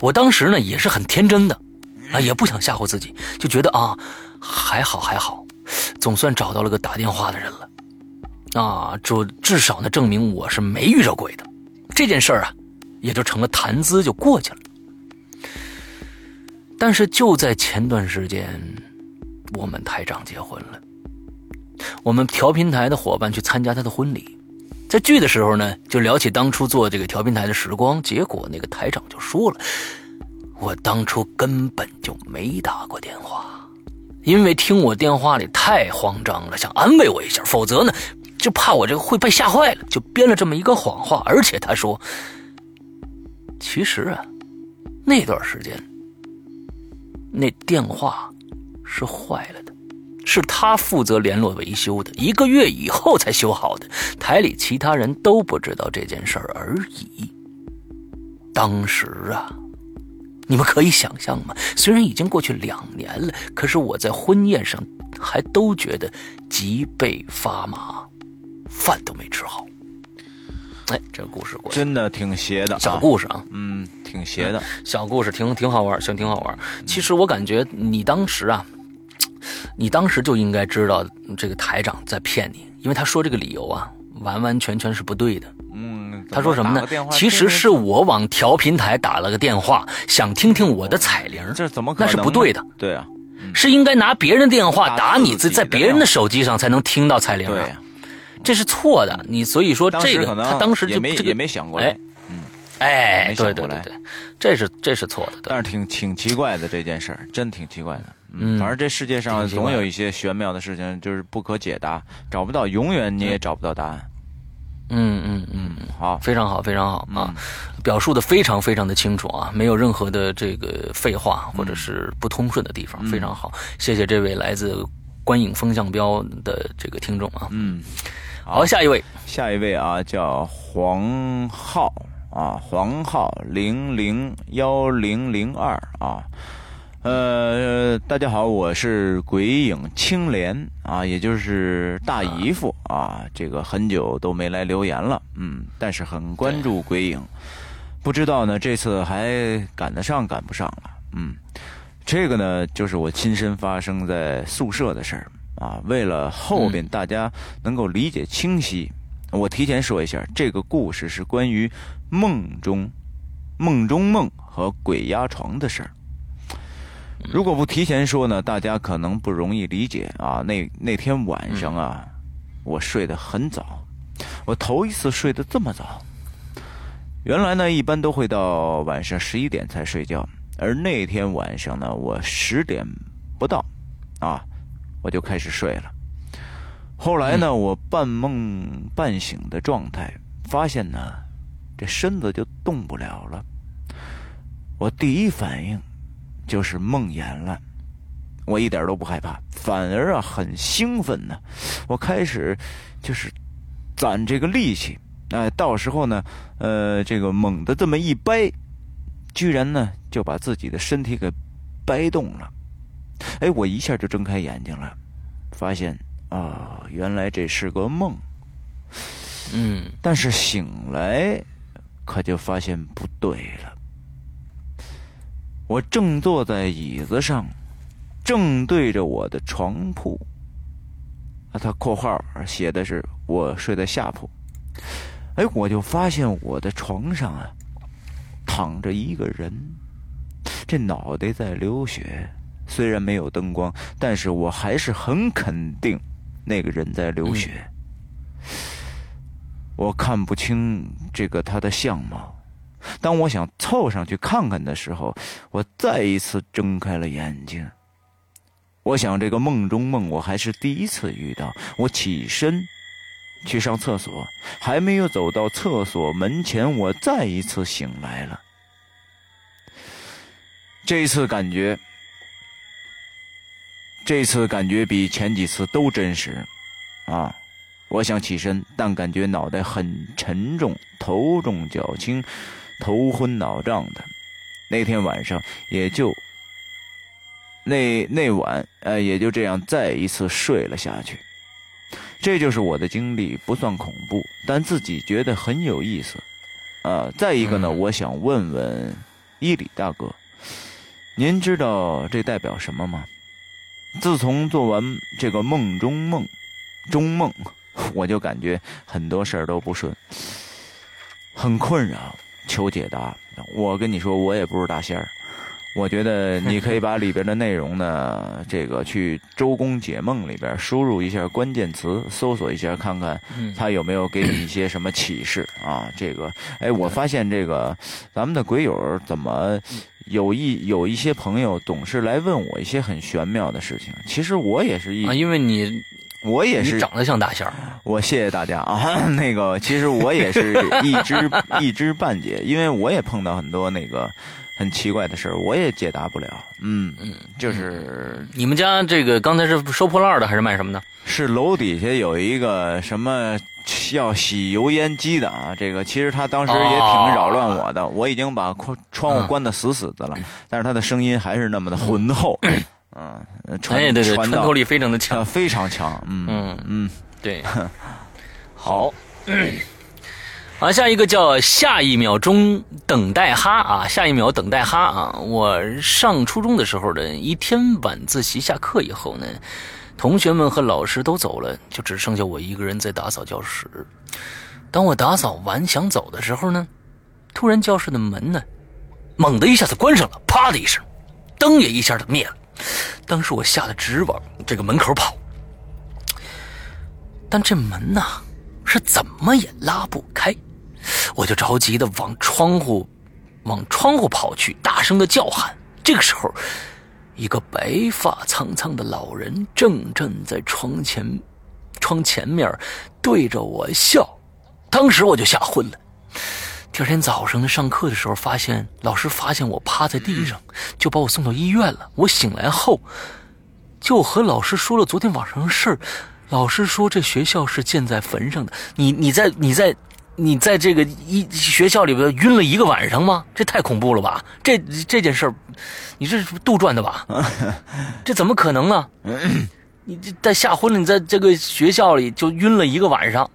我当时呢也是很天真的，啊，也不想吓唬自己，就觉得啊，还好还好，总算找到了个打电话的人了，啊，这至少呢证明我是没遇着鬼的，这件事儿啊，也就成了谈资就过去了。但是就在前段时间，我们台长结婚了，我们调频台的伙伴去参加他的婚礼。在聚的时候呢，就聊起当初做这个调频台的时光。结果那个台长就说了：“我当初根本就没打过电话，因为听我电话里太慌张了，想安慰我一下，否则呢，就怕我这个会被吓坏了，就编了这么一个谎话。而且他说，其实啊，那段时间那电话是坏了的。”是他负责联络维修的，一个月以后才修好的。台里其他人都不知道这件事儿而已。当时啊，你们可以想象吗？虽然已经过去两年了，可是我在婚宴上还都觉得脊背发麻，饭都没吃好。哎，这个故事过真的挺邪的，小故事啊，嗯，挺邪的，小故事挺挺好玩，行，挺好玩。其实我感觉你当时啊。你当时就应该知道这个台长在骗你，因为他说这个理由啊，完完全全是不对的。嗯，他说什么呢？其实是我往调频台打了个电话，想听听我的彩铃。这怎么可能？那是不对的。对啊，是应该拿别人电话打你，在在别人的手机上才能听到彩铃。对，这是错的。你所以说这个他当时就没也没想过哎。嗯，哎，对对对对，这是这是错的。但是挺挺奇怪的这件事儿，真挺奇怪的。嗯，反正这世界上总有一些玄妙的事情，就是不可解答，找不到，永远你也找不到答案。嗯嗯嗯，好，非常好，非常好啊，表述的非常非常的清楚啊，没有任何的这个废话或者是不通顺的地方，非常好，谢谢这位来自观影风向标的这个听众啊。嗯，好，下一位，下一位啊，叫黄浩啊，黄浩零零幺零零二啊。呃，大家好，我是鬼影青莲啊，也就是大姨夫啊。这个很久都没来留言了，嗯，但是很关注鬼影，不知道呢这次还赶得上赶不上了，嗯，这个呢就是我亲身发生在宿舍的事儿啊。为了后边大家能够理解清晰，我提前说一下，这个故事是关于梦中、梦中梦和鬼压床的事儿。如果不提前说呢，大家可能不容易理解啊。那那天晚上啊，我睡得很早，我头一次睡得这么早。原来呢，一般都会到晚上十一点才睡觉，而那天晚上呢，我十点不到，啊，我就开始睡了。后来呢，我半梦半醒的状态，发现呢，这身子就动不了了。我第一反应。就是梦魇了，我一点都不害怕，反而啊很兴奋呢。我开始就是攒这个力气，哎，到时候呢，呃，这个猛的这么一掰，居然呢就把自己的身体给掰动了。哎，我一下就睁开眼睛了，发现啊，原来这是个梦。嗯，但是醒来可就发现不对了。我正坐在椅子上，正对着我的床铺。啊，他括号写的是我睡在下铺。哎，我就发现我的床上啊，躺着一个人，这脑袋在流血。虽然没有灯光，但是我还是很肯定那个人在流血。我看不清这个他的相貌。当我想凑上去看看的时候，我再一次睁开了眼睛。我想这个梦中梦我还是第一次遇到。我起身，去上厕所，还没有走到厕所门前，我再一次醒来了。这次感觉，这次感觉比前几次都真实，啊！我想起身，但感觉脑袋很沉重，头重脚轻，头昏脑胀的。那天晚上也就那那晚，呃，也就这样再一次睡了下去。这就是我的经历，不算恐怖，但自己觉得很有意思。啊，再一个呢，我想问问伊里大哥，您知道这代表什么吗？自从做完这个梦中梦，中梦。我就感觉很多事儿都不顺，很困扰，求解答。我跟你说，我也不是大仙儿。我觉得你可以把里边的内容呢，这个去《周公解梦》里边输入一下关键词，搜索一下，看看他有没有给你一些什么启示啊？这个，哎，我发现这个咱们的鬼友怎么有一有一些朋友总是来问我一些很玄妙的事情。其实我也是一啊，因为你。我也是长得像大仙儿，我谢谢大家啊。那个，其实我也是 一知一知半解，因为我也碰到很多那个很奇怪的事儿，我也解答不了。嗯嗯，就是你们家这个刚才是收破烂的还是卖什么的？是楼底下有一个什么要洗油烟机的啊？这个其实他当时也挺扰乱我的，我已经把窗户关得死死的了，但是他的声音还是那么的浑厚。嗯，哎，对对，穿透力非常的强，非常强。嗯嗯嗯，对。好，好，下一个叫下一秒钟等待哈啊，下一秒等待哈啊。我上初中的时候呢一天晚自习下课以后呢，同学们和老师都走了，就只剩下我一个人在打扫教室。当我打扫完想走的时候呢，突然教室的门呢，猛地一下子关上了，啪的一声，灯也一下子灭了。当时我吓得直往这个门口跑，但这门呢是怎么也拉不开，我就着急的往窗户往窗户跑去，大声的叫喊。这个时候，一个白发苍苍的老人正站在窗前窗前面对着我笑，当时我就吓昏了。第二天早上呢，上课的时候，发现老师发现我趴在地上，就把我送到医院了。我醒来后，就和老师说了昨天晚上的事儿。老师说这学校是建在坟上的。你你在你在你在这个一学校里边晕了一个晚上吗？这太恐怖了吧！这这件事儿，你这是杜撰的吧？这怎么可能呢？你这在吓昏了，你在这个学校里就晕了一个晚上，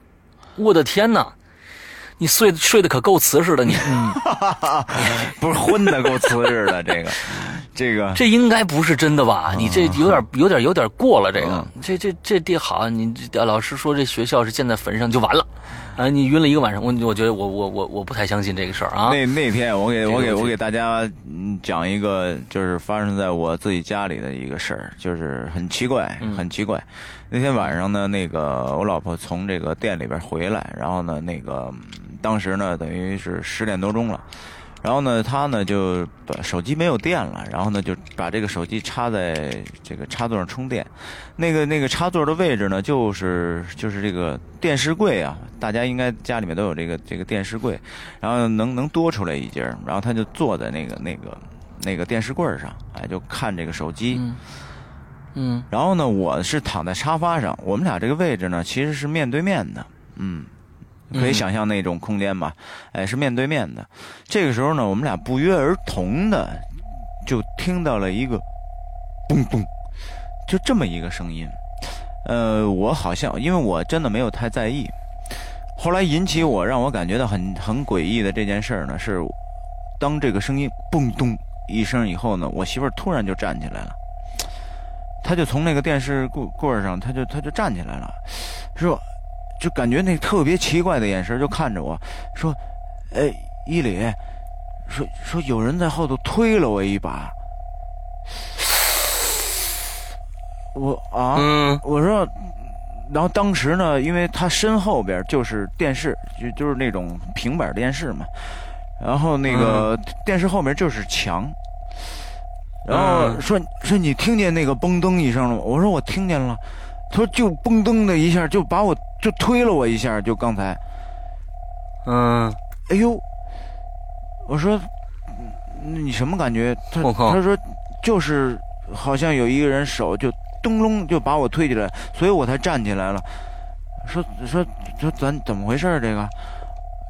我的天哪！你睡睡得可够瓷实的，你，不是昏的够瓷实的，这个，这个，这应该不是真的吧？你这有点有点有点过了，这个，这这这地好，你老师说这学校是建在坟上就完了，啊，你晕了一个晚上，我我觉得我我我我不太相信这个事儿啊。那那天我给我给我给大家讲一个，就是发生在我自己家里的一个事儿，就是很奇怪，很奇怪。那天晚上呢，那个我老婆从这个店里边回来，然后呢，那个。当时呢，等于是十点多钟了，然后呢，他呢就把手机没有电了，然后呢就把这个手机插在这个插座上充电。那个那个插座的位置呢，就是就是这个电视柜啊，大家应该家里面都有这个这个电视柜，然后能能多出来一截然后他就坐在那个那个那个电视柜上，哎，就看这个手机。嗯。然后呢，我是躺在沙发上，我们俩这个位置呢其实是面对面的，嗯。可以想象那种空间吧，哎，是面对面的。这个时候呢，我们俩不约而同的就听到了一个咚咚，就这么一个声音。呃，我好像因为我真的没有太在意。后来引起我让我感觉到很很诡异的这件事呢，是当这个声音嘣咚一声以后呢，我媳妇儿突然就站起来了，她就从那个电视柜柜上，她就她就站起来了，说。就感觉那特别奇怪的眼神，就看着我说：“哎，伊里，说说有人在后头推了我一把。”我啊，我说，然后当时呢，因为他身后边就是电视，就就是那种平板电视嘛，然后那个电视后面就是墙，然后说说你听见那个嘣噔一声了吗？我说我听见了。他说就嘣噔的一下就把我就推了我一下，就刚才，嗯，哎呦，我说嗯你什么感觉？他他说就是好像有一个人手就咚隆就把我推起来，所以我才站起来了。说说说咱怎么回事这个？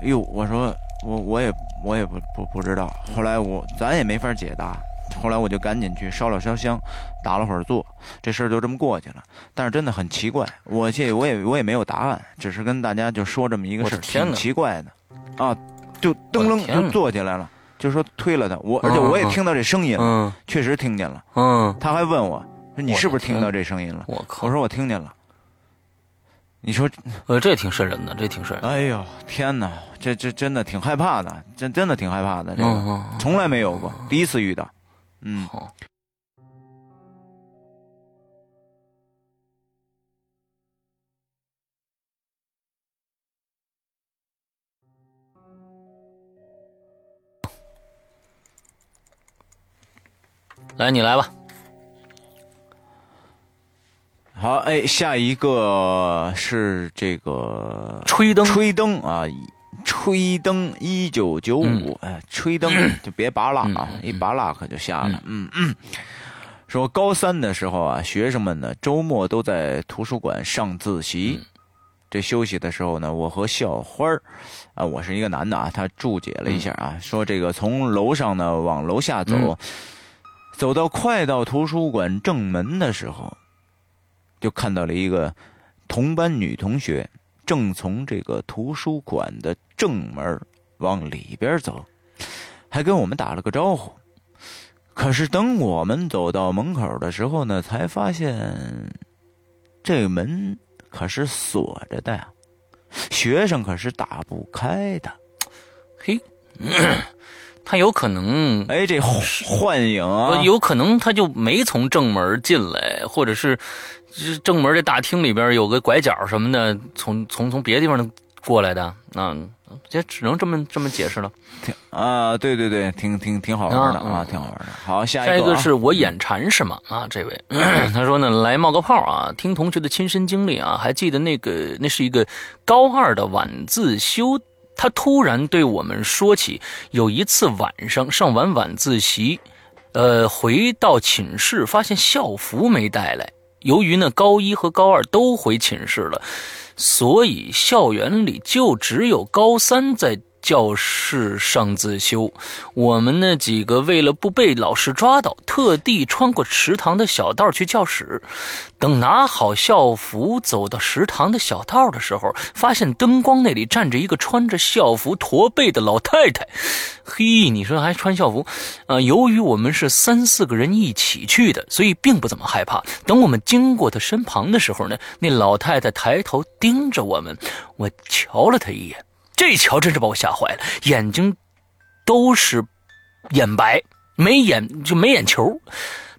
哎呦，我说我我也我也不不不知道。后来我咱也没法解答。后来我就赶紧去烧了烧香，打了会儿坐，这事儿就这么过去了。但是真的很奇怪，我这我也我也没有答案，只是跟大家就说这么一个事儿，奇怪的啊，就噔楞就坐起来了，就说推了他，我而且我也听到这声音了，嗯确实听见了。嗯，他还问我说你是不是听到这声音了？我靠我，说我听见了。你说，呃，这挺瘆人的，这挺瘆人的。哎呦天哪，这这真的挺害怕的，真真的挺害怕的，这个、嗯嗯嗯从来没有过，第一次遇到。嗯，好，来，你来吧。好，哎，下一个是这个吹灯，吹灯啊，吹灯一九九嗯。五，哎，吹灯 就别拔蜡啊，一拔蜡可就瞎了。嗯。嗯，说高三的时候啊，学生们呢周末都在图书馆上自习。这休息的时候呢，我和校花儿，啊，我是一个男的啊，他注解了一下啊，说这个从楼上呢往楼下走，嗯。走到快到图书馆正门的时候，就看到了一个同班女同学正从这个图书馆的正门往里边走，还跟我们打了个招呼。可是等我们走到门口的时候呢，才发现这门可是锁着的呀，学生可是打不开的。嘿，他有可能，哎，这幻影有可能他就没从正门进来，或者是这正门这大厅里边有个拐角什么的，从从从别的地方过来的。那这只能这么这么解释了。挺啊，对对对，挺挺挺好玩的啊，挺好玩的。好，下下一一个啊个是我眼馋是吗？啊，这位 他说呢，来冒个泡啊，听同学的亲身经历啊，还记得那个那是一个高二的晚自修，他突然对我们说起，有一次晚上上完晚自习，呃，回到寝室发现校服没带来，由于呢高一和高二都回寝室了，所以校园里就只有高三在教室上自修。我们那几个为了不被老师抓到，特地穿过食堂的小道去教室。等拿好校服走到食堂的小道的时候，发现灯光那里站着一个穿着校服驼背的老太太。嘿，你说还穿校服？呃，由于我们是三四个人一起去的，所以并不怎么害怕。等我们经过她身旁的时候呢，那老太太抬头盯着我们，我瞧了她一眼，这瞧真是把我吓坏了，眼睛都是眼白，没眼就没眼球。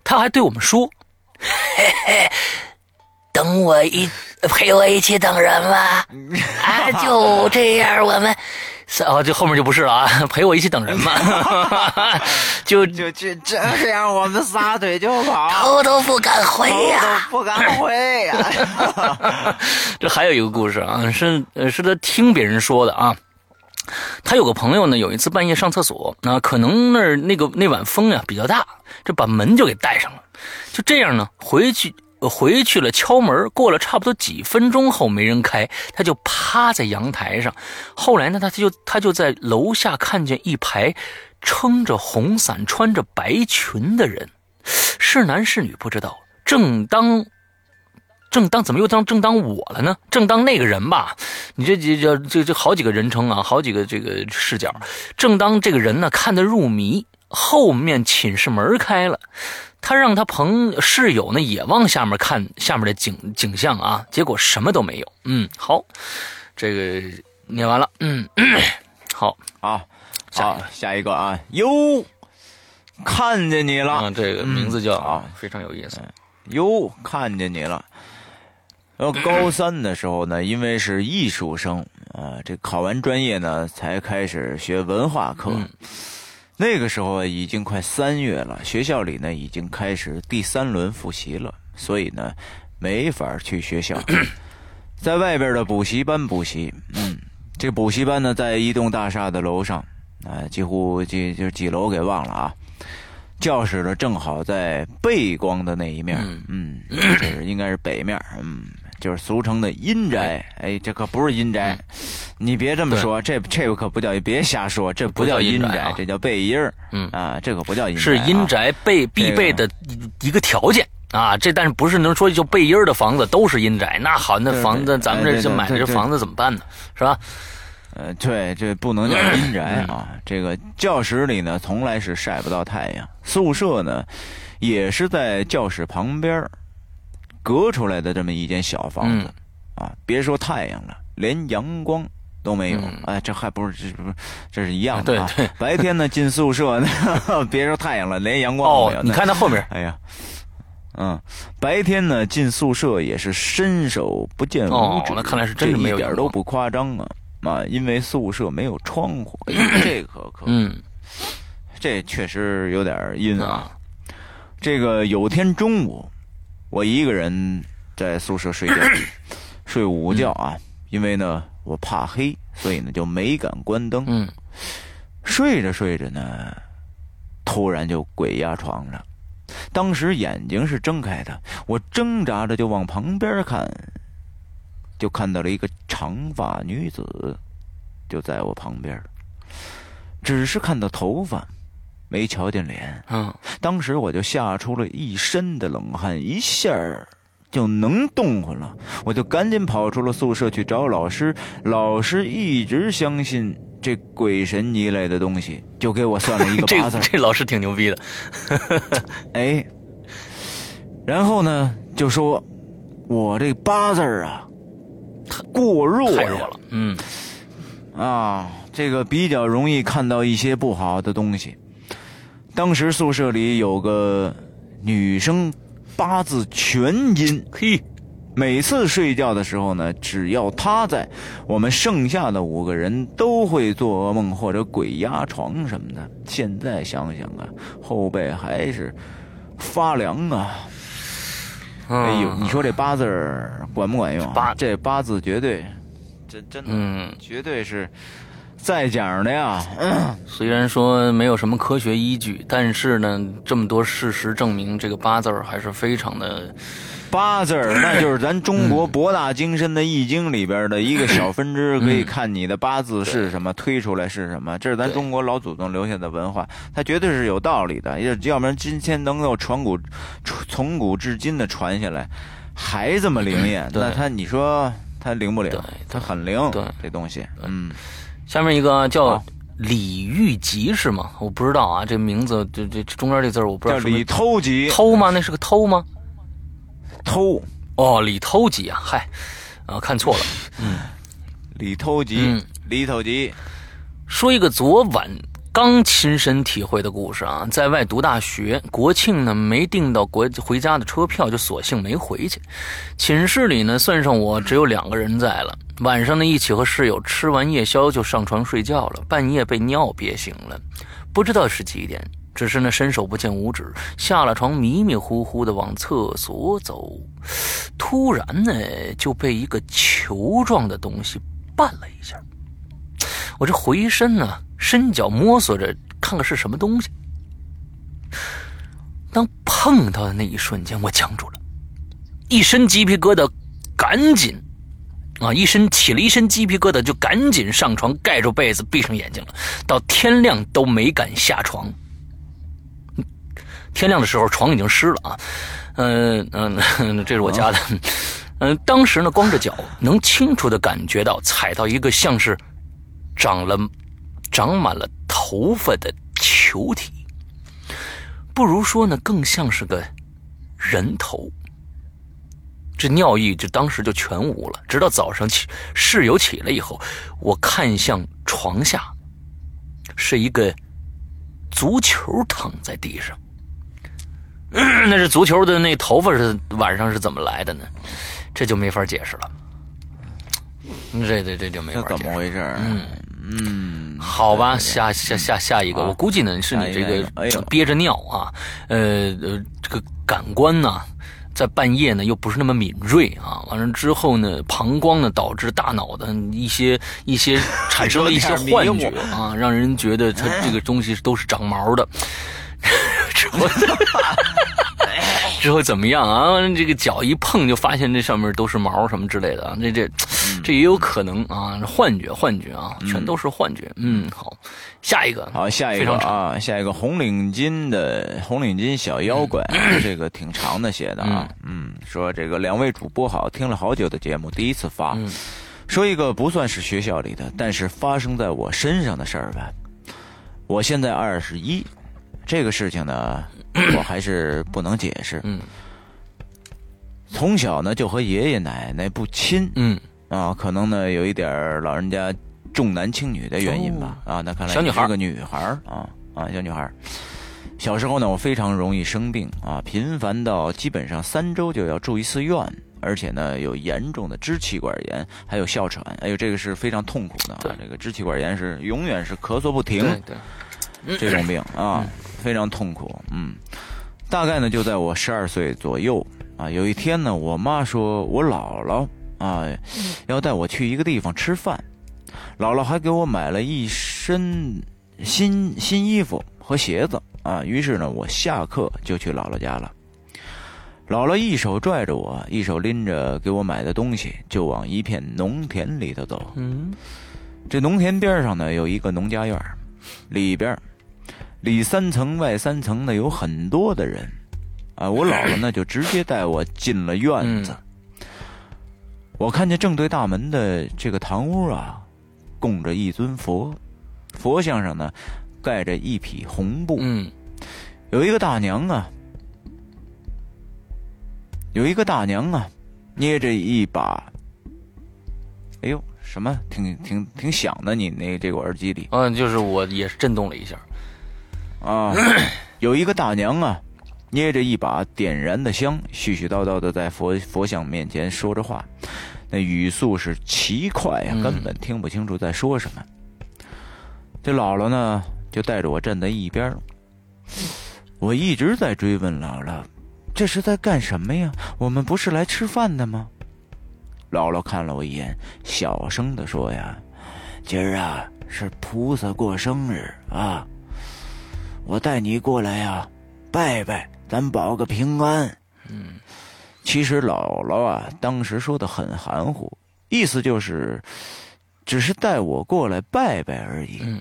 他还对我们说：“嘿嘿，等我一陪我一起等人吧。啊，就这样，我们。”哦，这后面就不是了啊！陪我一起等人嘛，就就就这样，我们撒腿就跑，头都不敢回呀、都不敢回呀。这还有一个故事啊，是呃是他听别人说的啊。他有个朋友呢，有一次半夜上厕所，那、可能那儿那个那晚风呀比较大，这把门就给带上了。就这样呢，回去呃回去了，敲门，过了差不多几分钟后没人开，他就趴在阳台上。后来呢，他就他就在楼下看见一排撑着红伞、穿着白裙的人，是男是女不知道。正当正当怎么又当正当我了呢？正当那个人吧，你这这这这好几个人称啊，好几个这个视角。正当这个人呢看得入迷，后面寝室门开了，他让他朋室友呢也往下面看下面的景景象啊，结果什么都没有。嗯，好，这个念完了。嗯，好，好，下一好，下一个啊，哟，看见你了啊，，这个名字叫啊非常有意思。哟，看见你了。然后 高三的时候呢，因为是艺术生啊，这考完专业呢，才开始学文化课。嗯那个时候已经快三月了，学校里呢已经开始第三轮复习了，所以呢，没法去学校，在外边的补习班补习。嗯，这补习班呢，在一栋大厦的楼上，啊，几乎几就几楼给忘了啊。教室呢，正好在背光的那一面，嗯，这是应该是北面，嗯，就是俗称的阴宅。哎，这可不是阴宅，你别这么说，这这可不叫，别瞎说，这不叫阴宅，这叫背阴儿。嗯啊，这可不叫阴宅，是阴宅备必备的一个条件啊。这但是不是能说就背阴儿的房子都是阴宅？那好，那房子咱们这这买的这房子怎么办呢？是吧？呃，对，这不能叫阴宅啊。这个教室里呢，从来是晒不到太阳；宿舍呢，也是在教室旁边隔出来的这么一间小房子啊。别说太阳了，连阳光都没有。哎，这还不是这不是这是一样的啊。白天呢，进宿舍呢，别说太阳了，连阳光都没有。你看那后面，哎呀，嗯，白天呢进宿舍也是伸手不见五指。那看来是真的没有，一点都不夸张啊。啊，因为宿舍没有窗户，这可可，嗯，这确实有点阴啊。这个有天中午，我一个人在宿舍睡觉，睡午觉啊。因为呢，我怕黑，所以呢就没敢关灯。嗯，睡着睡着呢，突然就鬼压床了。当时眼睛是睁开的，我挣扎着就往旁边看。就看到了一个长发女子，就在我旁边，只是看到头发，没瞧见脸。嗯，当时我就吓出了一身的冷汗，一下就能动活了。我就赶紧跑出了宿舍去找老师。老师一直相信这鬼神一类的东西，就给我算了一个八字。这老师挺牛逼的。哎，然后呢，就说我这八字啊。过弱，太弱了。嗯，啊，这个比较容易看到一些不好的东西。当时宿舍里有个女生，八字全阴。嘿，每次睡觉的时候呢，只要她在，我们剩下的五个人都会做噩梦或者鬼压床什么的。现在想想啊，后背还是发凉啊。哎呦，你说这八字管不管用？八这八字绝对，真真的，绝对是在讲的呀。虽然说没有什么科学依据，但是呢，这么多事实证明，这个八字还是非常的。八字儿，那就是咱中国博大精深的易经里边的一个小分支，可以看你的八字是什么，推出来是什么。这是咱中国老祖宗留下的文化，它绝对是有道理的。要要不然今天能够传古从古至今的传下来，还这么灵验，那它你说它灵不灵？它很灵，这东西。嗯，下面一个叫李玉吉是吗？我不知道啊，这名字这这中间这字我不知道。叫李偷吉偷吗？那是个偷吗？偷哦，李偷吉啊，嗨，啊，看错了，嗯，李偷吉，李偷吉，说一个昨晚刚亲身体会的故事啊，在外读大学，国庆呢没订到国回家的车票，就索性没回去。寝室里呢，算上我只有两个人在了。晚上呢，一起和室友吃完夜宵就上床睡觉了，半夜被尿憋醒了，不知道是几点。只是呢伸手不见五指，下了床迷迷糊糊的往厕所走，突然呢就被一个球状的东西绊了一下。我这回身呢，伸脚摸索着看看是什么东西。当碰到的那一瞬间，我僵住了，一身鸡皮疙瘩，赶紧啊，一身起了一身鸡皮疙瘩，就赶紧上床盖住被子，闭上眼睛了，到天亮都没敢下床。天亮的时候，床已经湿了啊，嗯嗯，这是我家的，嗯，当时呢，光着脚，能清楚的感觉到踩到一个像是长了、长满了头发的球体，不如说呢，更像是个人头。这尿意就当时就全无了，直到早上起室友起来以后，我看向床下，是一个足球躺在地上。那是足球的那头发是晚上是怎么来的呢？这就没法解释了。这这这就没法。怎么回事？嗯嗯，好吧，下下下下一个，我估计呢是你这个憋着尿啊，呃呃，这个感官呢，在半夜呢又不是那么敏锐啊，完了之后呢，膀胱呢导致大脑的一些一些 产生了一些幻觉啊，让人觉得它这个东西都是长毛的。之后，之后怎么样啊？这个脚一碰就发现这上面都是毛什么之类的啊，这这这也有可能啊，幻觉幻觉啊，全都是幻觉。嗯，好，下一个，好，下一个啊，下一个红领巾的红领巾小妖怪，这个挺长的写的啊，嗯，说这个两位主播好，听了好久的节目，第一次发，说一个不算是学校里的，但是发生在我身上的事儿吧。我现在二十一。这个事情呢，我还是不能解释。嗯，从小呢就和爷爷奶奶不亲。嗯，啊，可能呢有一点老人家重男轻女的原因吧。啊，那看来小女孩个女孩啊啊，小女孩小时候呢，我非常容易生病啊，频繁到基本上三周就要住一次院，而且呢有严重的支气管炎，还有哮喘。哎呦，这个是非常痛苦的啊！这个支气管炎是永远是咳嗽不停。对。这种病啊，非常痛苦。嗯，大概呢就在我十二岁左右啊。有一天呢，我妈说我姥姥啊要带我去一个地方吃饭，姥姥还给我买了一身新新衣服和鞋子啊。于是呢，我下课就去姥姥家了。姥姥一手拽着我，一手拎着给我买的东西，就往一片农田里头走。嗯，这农田边上呢有一个农家院，里边。里三层外三层的有很多的人，啊，我姥姥呢就直接带我进了院子。我看见正对大门的这个堂屋啊，供着一尊佛，佛像上呢盖着一匹红布。嗯，有一个大娘啊，有一个大娘啊，捏着一把，哎呦，什么？挺挺挺响的，你那这个耳机里？嗯，就是我也是震动了一下。啊，有一个大娘啊，捏着一把点燃的香，絮絮叨叨的在佛佛像面前说着话，那语速是奇快呀，根本听不清楚在说什么。这姥姥呢，就带着我站在一边我一直在追问姥姥，这是在干什么呀？我们不是来吃饭的吗？姥姥看了我一眼，小声的说呀：“今儿啊，是菩萨过生日啊。”我带你过来呀，拜拜，咱保个平安。嗯，其实姥姥啊，当时说的很含糊，意思就是，只是带我过来拜拜而已。嗯，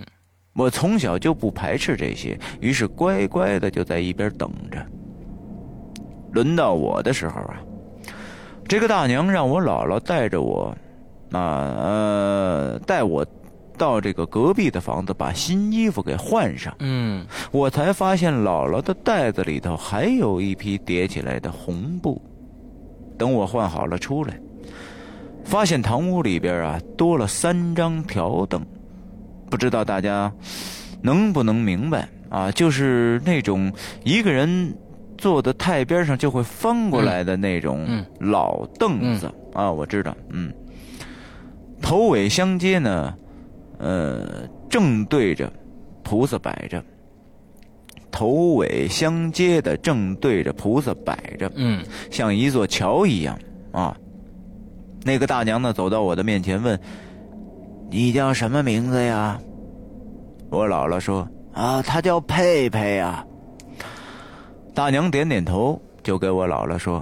我从小就不排斥这些，于是乖乖的就在一边等着。轮到我的时候啊，这个大娘让我姥姥带着我，啊呃，带我。到这个隔壁的房子，把新衣服给换上。嗯，我才发现姥姥的袋子里头还有一批叠起来的红布。等我换好了出来，发现堂屋里边啊多了三张条凳。不知道大家能不能明白啊？就是那种一个人坐的太边上就会翻过来的那种老凳子啊。我知道，嗯，头尾相接呢。呃，正对着菩萨摆着，头尾相接的正对着菩萨摆着，嗯，像一座桥一样啊。那个大娘呢，走到我的面前问：“你叫什么名字呀？”我姥姥说：“啊，她叫佩佩呀。”大娘点点头，就给我姥姥说：“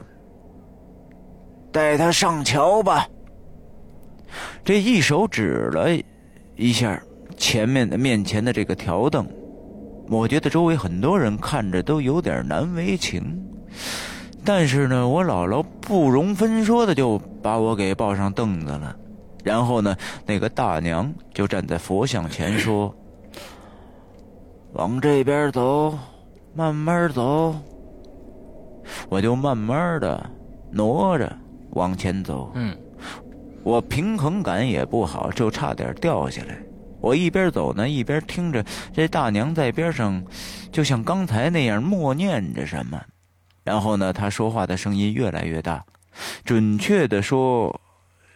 带她上桥吧。”这一手指了。一下，前面的面前的这个条凳，我觉得周围很多人看着都有点难为情。但是呢，我姥姥不容分说的就把我给抱上凳子了。然后呢，那个大娘就站在佛像前说：“往这边走，慢慢走。”我就慢慢的挪着往前走。嗯。我平衡感也不好，就差点掉下来。我一边走呢，一边听着这大娘在边上，就像刚才那样默念着什么。然后呢，她说话的声音越来越大，准确的说，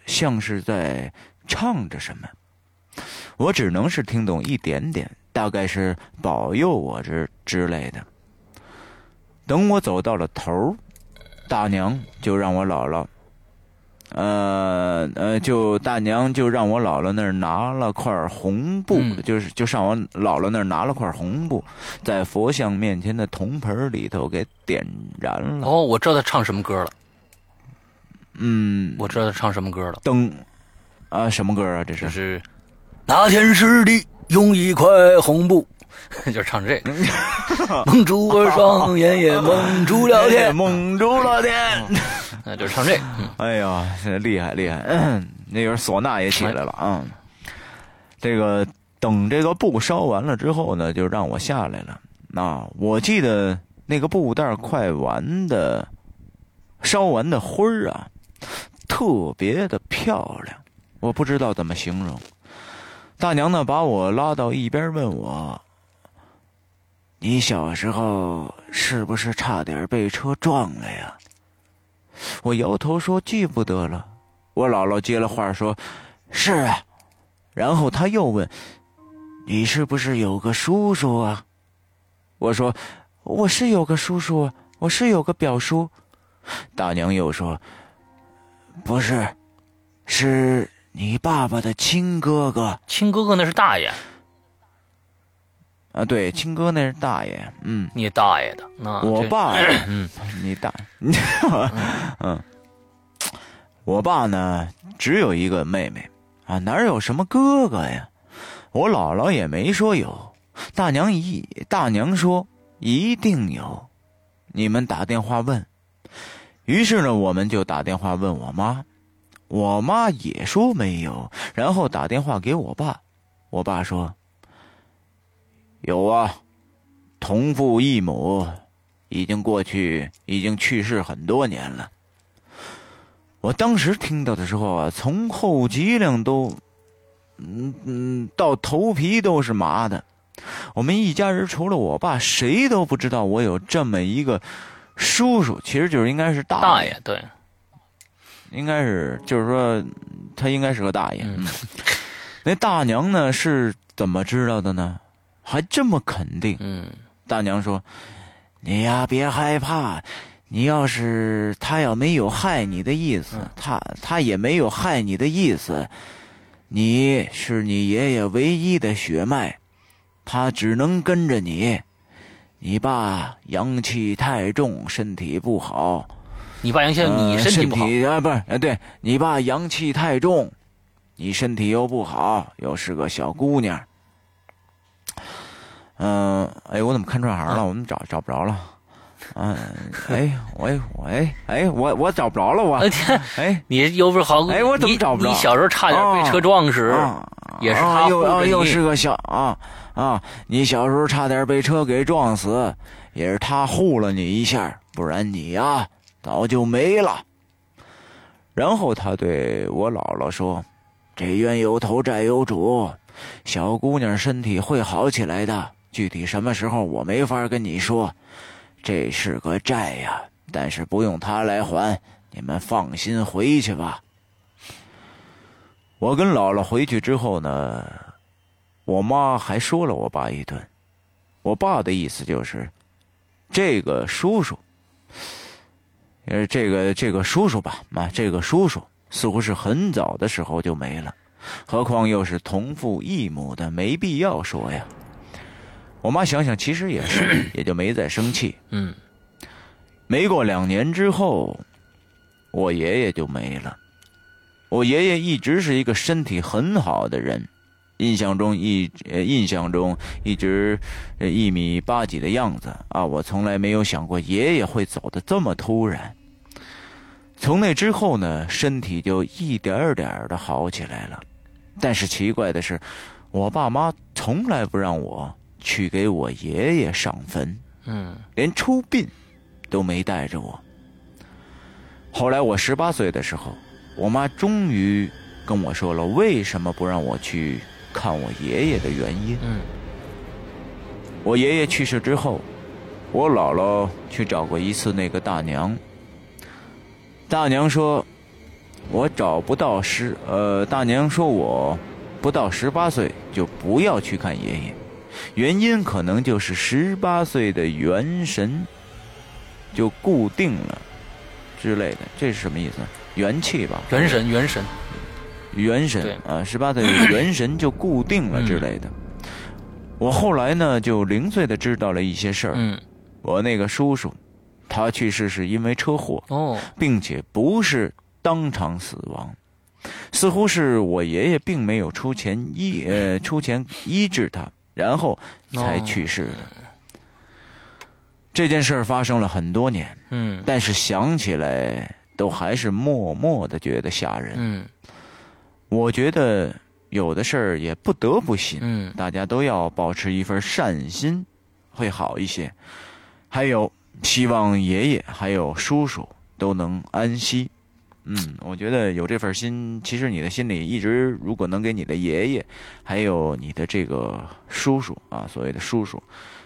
像是在唱着什么。我只能是听懂一点点，大概是保佑我之之类的。等我走到了头大娘就让我姥姥，呃呃，就大娘就让我姥姥那儿拿了块红布，嗯。就是就上我姥姥那儿拿了块红布，在佛像面前的铜盆里头给点燃了。哦，我知道他唱什么歌了，嗯，我知道他唱什么歌了，灯啊，什么歌啊？这是？就是那天师弟用一块红布，就唱这个，蒙住我双眼也蒙住了天，蒙住了天。那就唱这个。哎呀，厉害厉害！那会儿唢呐也起来了啊。这个等这个布烧完了之后呢，就让我下来了。那我记得那个布袋快完的，烧完的灰儿啊，特别的漂亮，我不知道怎么形容。大娘呢，把我拉到一边，问我：“你小时候是不是差点被车撞了呀？”我摇头说记不得了。我姥姥接了话说：“是啊。”然后她又问：“你是不是有个叔叔啊？”我说：“我是有个叔叔，我是有个表叔。”大娘又说：“不是，是你爸爸的亲哥哥亲哥哥那是大爷，啊。对，亲哥那是大爷。嗯，你大爷的，那我爸，嗯，你大，嗯，我爸呢只有一个妹妹啊，哪有什么哥哥呀？我姥姥也没说有，大娘一大娘说一定有，你们打电话问。于是呢，我们就打电话问我妈，我妈也说没有，然后打电话给我爸，我爸说有啊，同父异母，已经过去，已经去世很多年了。我当时听到的时候啊，从后脊梁都，嗯嗯，到头皮都是麻的。我们一家人除了我爸，谁都不知道我有这么一个叔叔，其实就是应该是大大爷，对，应该是，就是说，他应该是个大爷。那大娘呢是怎么知道的呢？还这么肯定。嗯大娘说：“你呀，别害怕。你要是他要没有害你的意思，他他也没有害你的意思。你是你爷爷唯一的血脉，他只能跟着你。你爸阳气太重，身体不好。你爸阳气，你呃身体不好，啊，不是，啊，对你爸阳气太重，你身体又不好，又是个小姑娘。嗯、哎，我怎么看串行了？我怎么找找不着了？嗯，哎，我 我哎哎，我我找不着了，我哎你又不是好，哎我怎么你找不着你小时候差点被车撞死，啊，也是啊又啊又是个小啊啊！你小时候差点被车给撞死，也是他护了你一下，不然你呀早就没了。然后他对我姥姥说：“这冤有头债有主，小姑娘身体会好起来的。具体什么时候我没法跟你说，这是个债呀，但是不用他来还，你们放心回去吧。”我跟姥姥回去之后呢，我妈还说了我爸一顿。我爸的意思就是，这个叔叔，呃，这个这个叔叔吧，啊，这个叔叔似乎是很早的时候就没了，何况又是同父异母的，没必要说呀。我妈想想，其实也是，也就没再生气。嗯没过两年之后，我爷爷就没了。我爷爷一直是一个身体很好的人，印象中一呃印象中一直呃一米八几的样子啊，我从来没有想过爷爷会走的这么突然。从那之后呢，身体就一点儿点儿的好起来了。但是奇怪的是，我爸妈从来不让我去给我爷爷上坟。嗯连出殡都没带着我。后来我十八岁的时候，我妈终于跟我说了为什么不让我去看我爷爷的原因。嗯我爷爷去世之后，我姥姥去找过一次那个大娘。大娘说，我找不到十呃，大娘说我不到十八岁就不要去看爷爷，原因可能就是十八岁的元神就固定了，之类的，这是什么意思？元气吧？元神，元神，元神啊，十八岁元神就固定了之类的。我后来呢，就零碎的知道了一些事儿。嗯，我那个叔叔，他去世是因为车祸，哦，并且不是当场死亡，似乎是我爷爷并没有出钱医呃出钱医治他，然后才去世的。这件事儿发生了很多年，嗯但是想起来都还是默默的觉得吓人。嗯我觉得有的事儿也不得不信，嗯大家都要保持一份善心，会好一些。还有，希望爷爷还有叔叔都能安息。嗯，我觉得有这份心，其实你的心里一直，如果能给你的爷爷，还有你的这个叔叔啊，所谓的叔叔，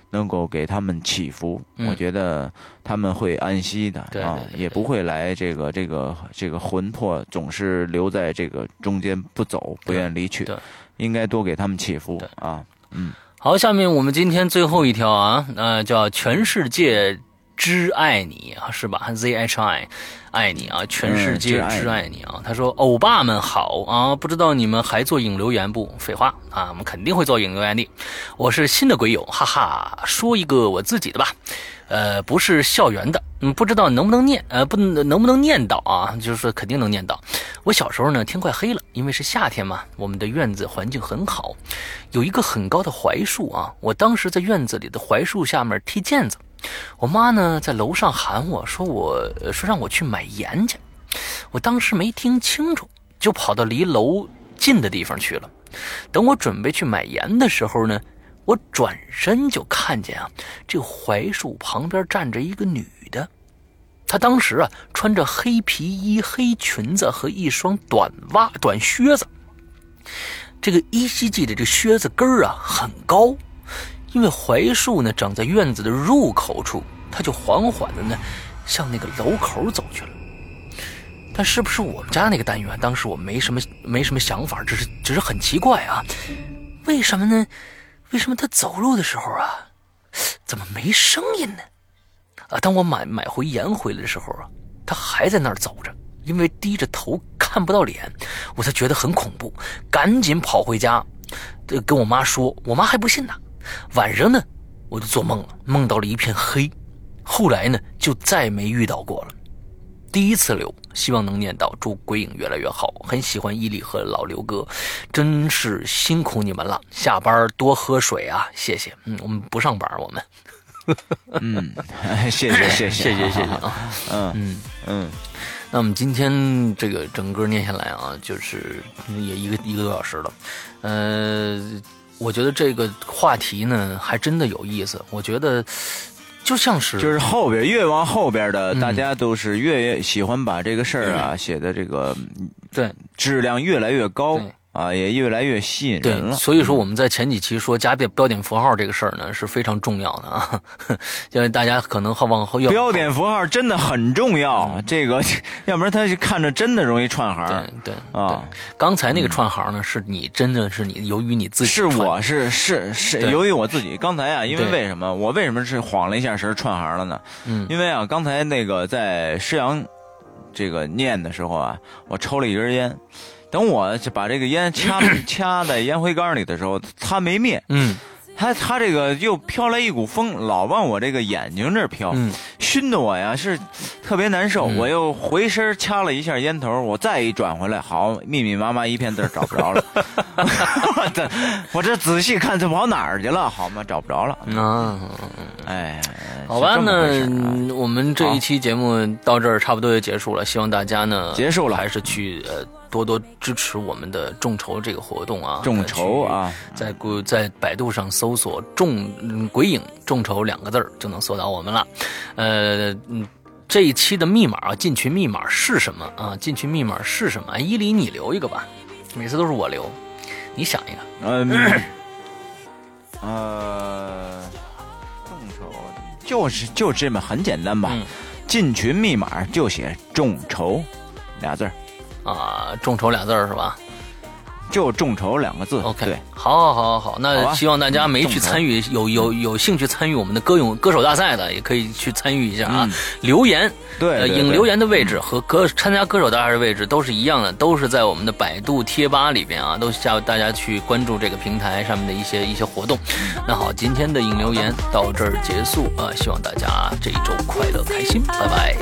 能够给他们祈福，嗯我觉得他们会安息的对啊也不会来这个这个这个魂魄总是留在这个中间不走，不愿离去对。应该多给他们祈福啊。嗯，好，下面我们今天最后一条啊，呃，叫全世界之爱你啊，是吧？Z H I，爱你啊，全世界知爱你啊。他说：“欧巴们好啊，不知道你们还做引流言不？废话啊，我们肯定会做引流言的。我是新的鬼友，哈哈，说一个我自己的吧。”呃，不是校园的，嗯，不知道能不能念，呃，不能不能念到啊？就是说肯定能念到。我小时候呢，天快黑了，因为是夏天嘛，我们的院子环境很好，有一个很高的槐树啊。我当时在院子里的槐树下面踢毽子，我妈呢在楼上喊我说我说让我去买盐去，我当时没听清楚，就跑到离楼近的地方去了。等我准备去买盐的时候呢，我转身就看见啊，这槐树旁边站着一个女的。她当时啊穿着黑皮衣、黑裙子和一双短袜、短靴子。这个依稀记得这靴子跟儿啊很高，因为槐树呢长在院子的入口处，他就缓缓的呢向那个楼口走去了。但是不是我们家那个单元？当时我没什么没什么想法，只是只是很奇怪啊，为什么呢？为什么他走路的时候啊，怎么没声音呢？啊，当我买买回盐回来的时候啊，他还在那儿走着，因为低着头看不到脸，我才觉得很恐怖，赶紧跑回家，呃跟我妈说，我妈还不信呢。晚上呢，我就做梦了，梦到了一片黑，后来呢，就再没遇到过了。第一次留，希望能念到，祝鬼影越来越好。很喜欢伊利和老刘哥，真是辛苦你们了。下班多喝水啊，谢谢。嗯，我们不上班，我们。嗯，谢谢谢谢谢谢谢谢啊。嗯嗯，嗯，那我们今天这个整个念下来啊，就是也一个一个多小时了。呃，我觉得这个话题呢，还真的有意思。我觉得就像是就是后边越往后边的，嗯大家都是越喜欢把这个事儿啊写的这个对质量越来越高。对啊，也越来越吸引人，了。所以说我们在前几期说加标标点符号这个事儿呢是非常重要的啊，因为大家可能好往后要标点符号真的很重要，这个要不然他看着真的容易串行对。对啊对，刚才那个串行呢，是你真的是你由于你自己是我是是是，由于我自己刚才啊，因为为什么我为什么是晃了一下神串行了呢？嗯因为啊，刚才那个在施阳这个念的时候啊，我抽了一根烟，等我把这个烟 掐掐在烟灰缸里的时候，它没灭，嗯它它这个又飘来一股风，老往我这个眼睛这儿飘，嗯熏得我呀是特别难受。嗯我又回身掐了一下烟头，我再一转回来，好密密麻麻一片字找不着了。我 这 我这仔细看，这跑哪儿去了？好吗？找不着了。啊，哎，好吧，那我们这一期节目到这儿差不多就结束了，希望大家呢结束了还是去呃多多支持我们的众筹这个活动啊，众筹啊，在谷在百度上搜索“众嗯鬼影众筹”两个字儿就能搜到我们了。呃，嗯，这一期的密码啊，进群密码是什么啊？进群密码是什么？哎伊犁你留一个吧，每次都是我留，你想一个。嗯，呃，众筹就是就这么很简单吧。嗯进群密码就写众筹俩字儿。啊，众筹俩字儿是吧？就众筹两个字。OK，对，好，好，好，好，好，那希望大家没去参与，有有有兴趣参与我们的歌咏歌手大赛的，也可以去参与一下啊。嗯留言，呃，对对对引留言的位置和歌参加歌手大赛的位置都是一样的，都是在我们的百度贴吧里边啊，都叫大家去关注这个平台上面的一些一些活动。那好，今天的影留言到这儿结束啊，希望大家这一周快乐开心，拜拜。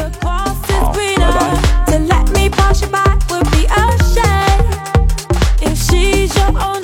好，拜拜。on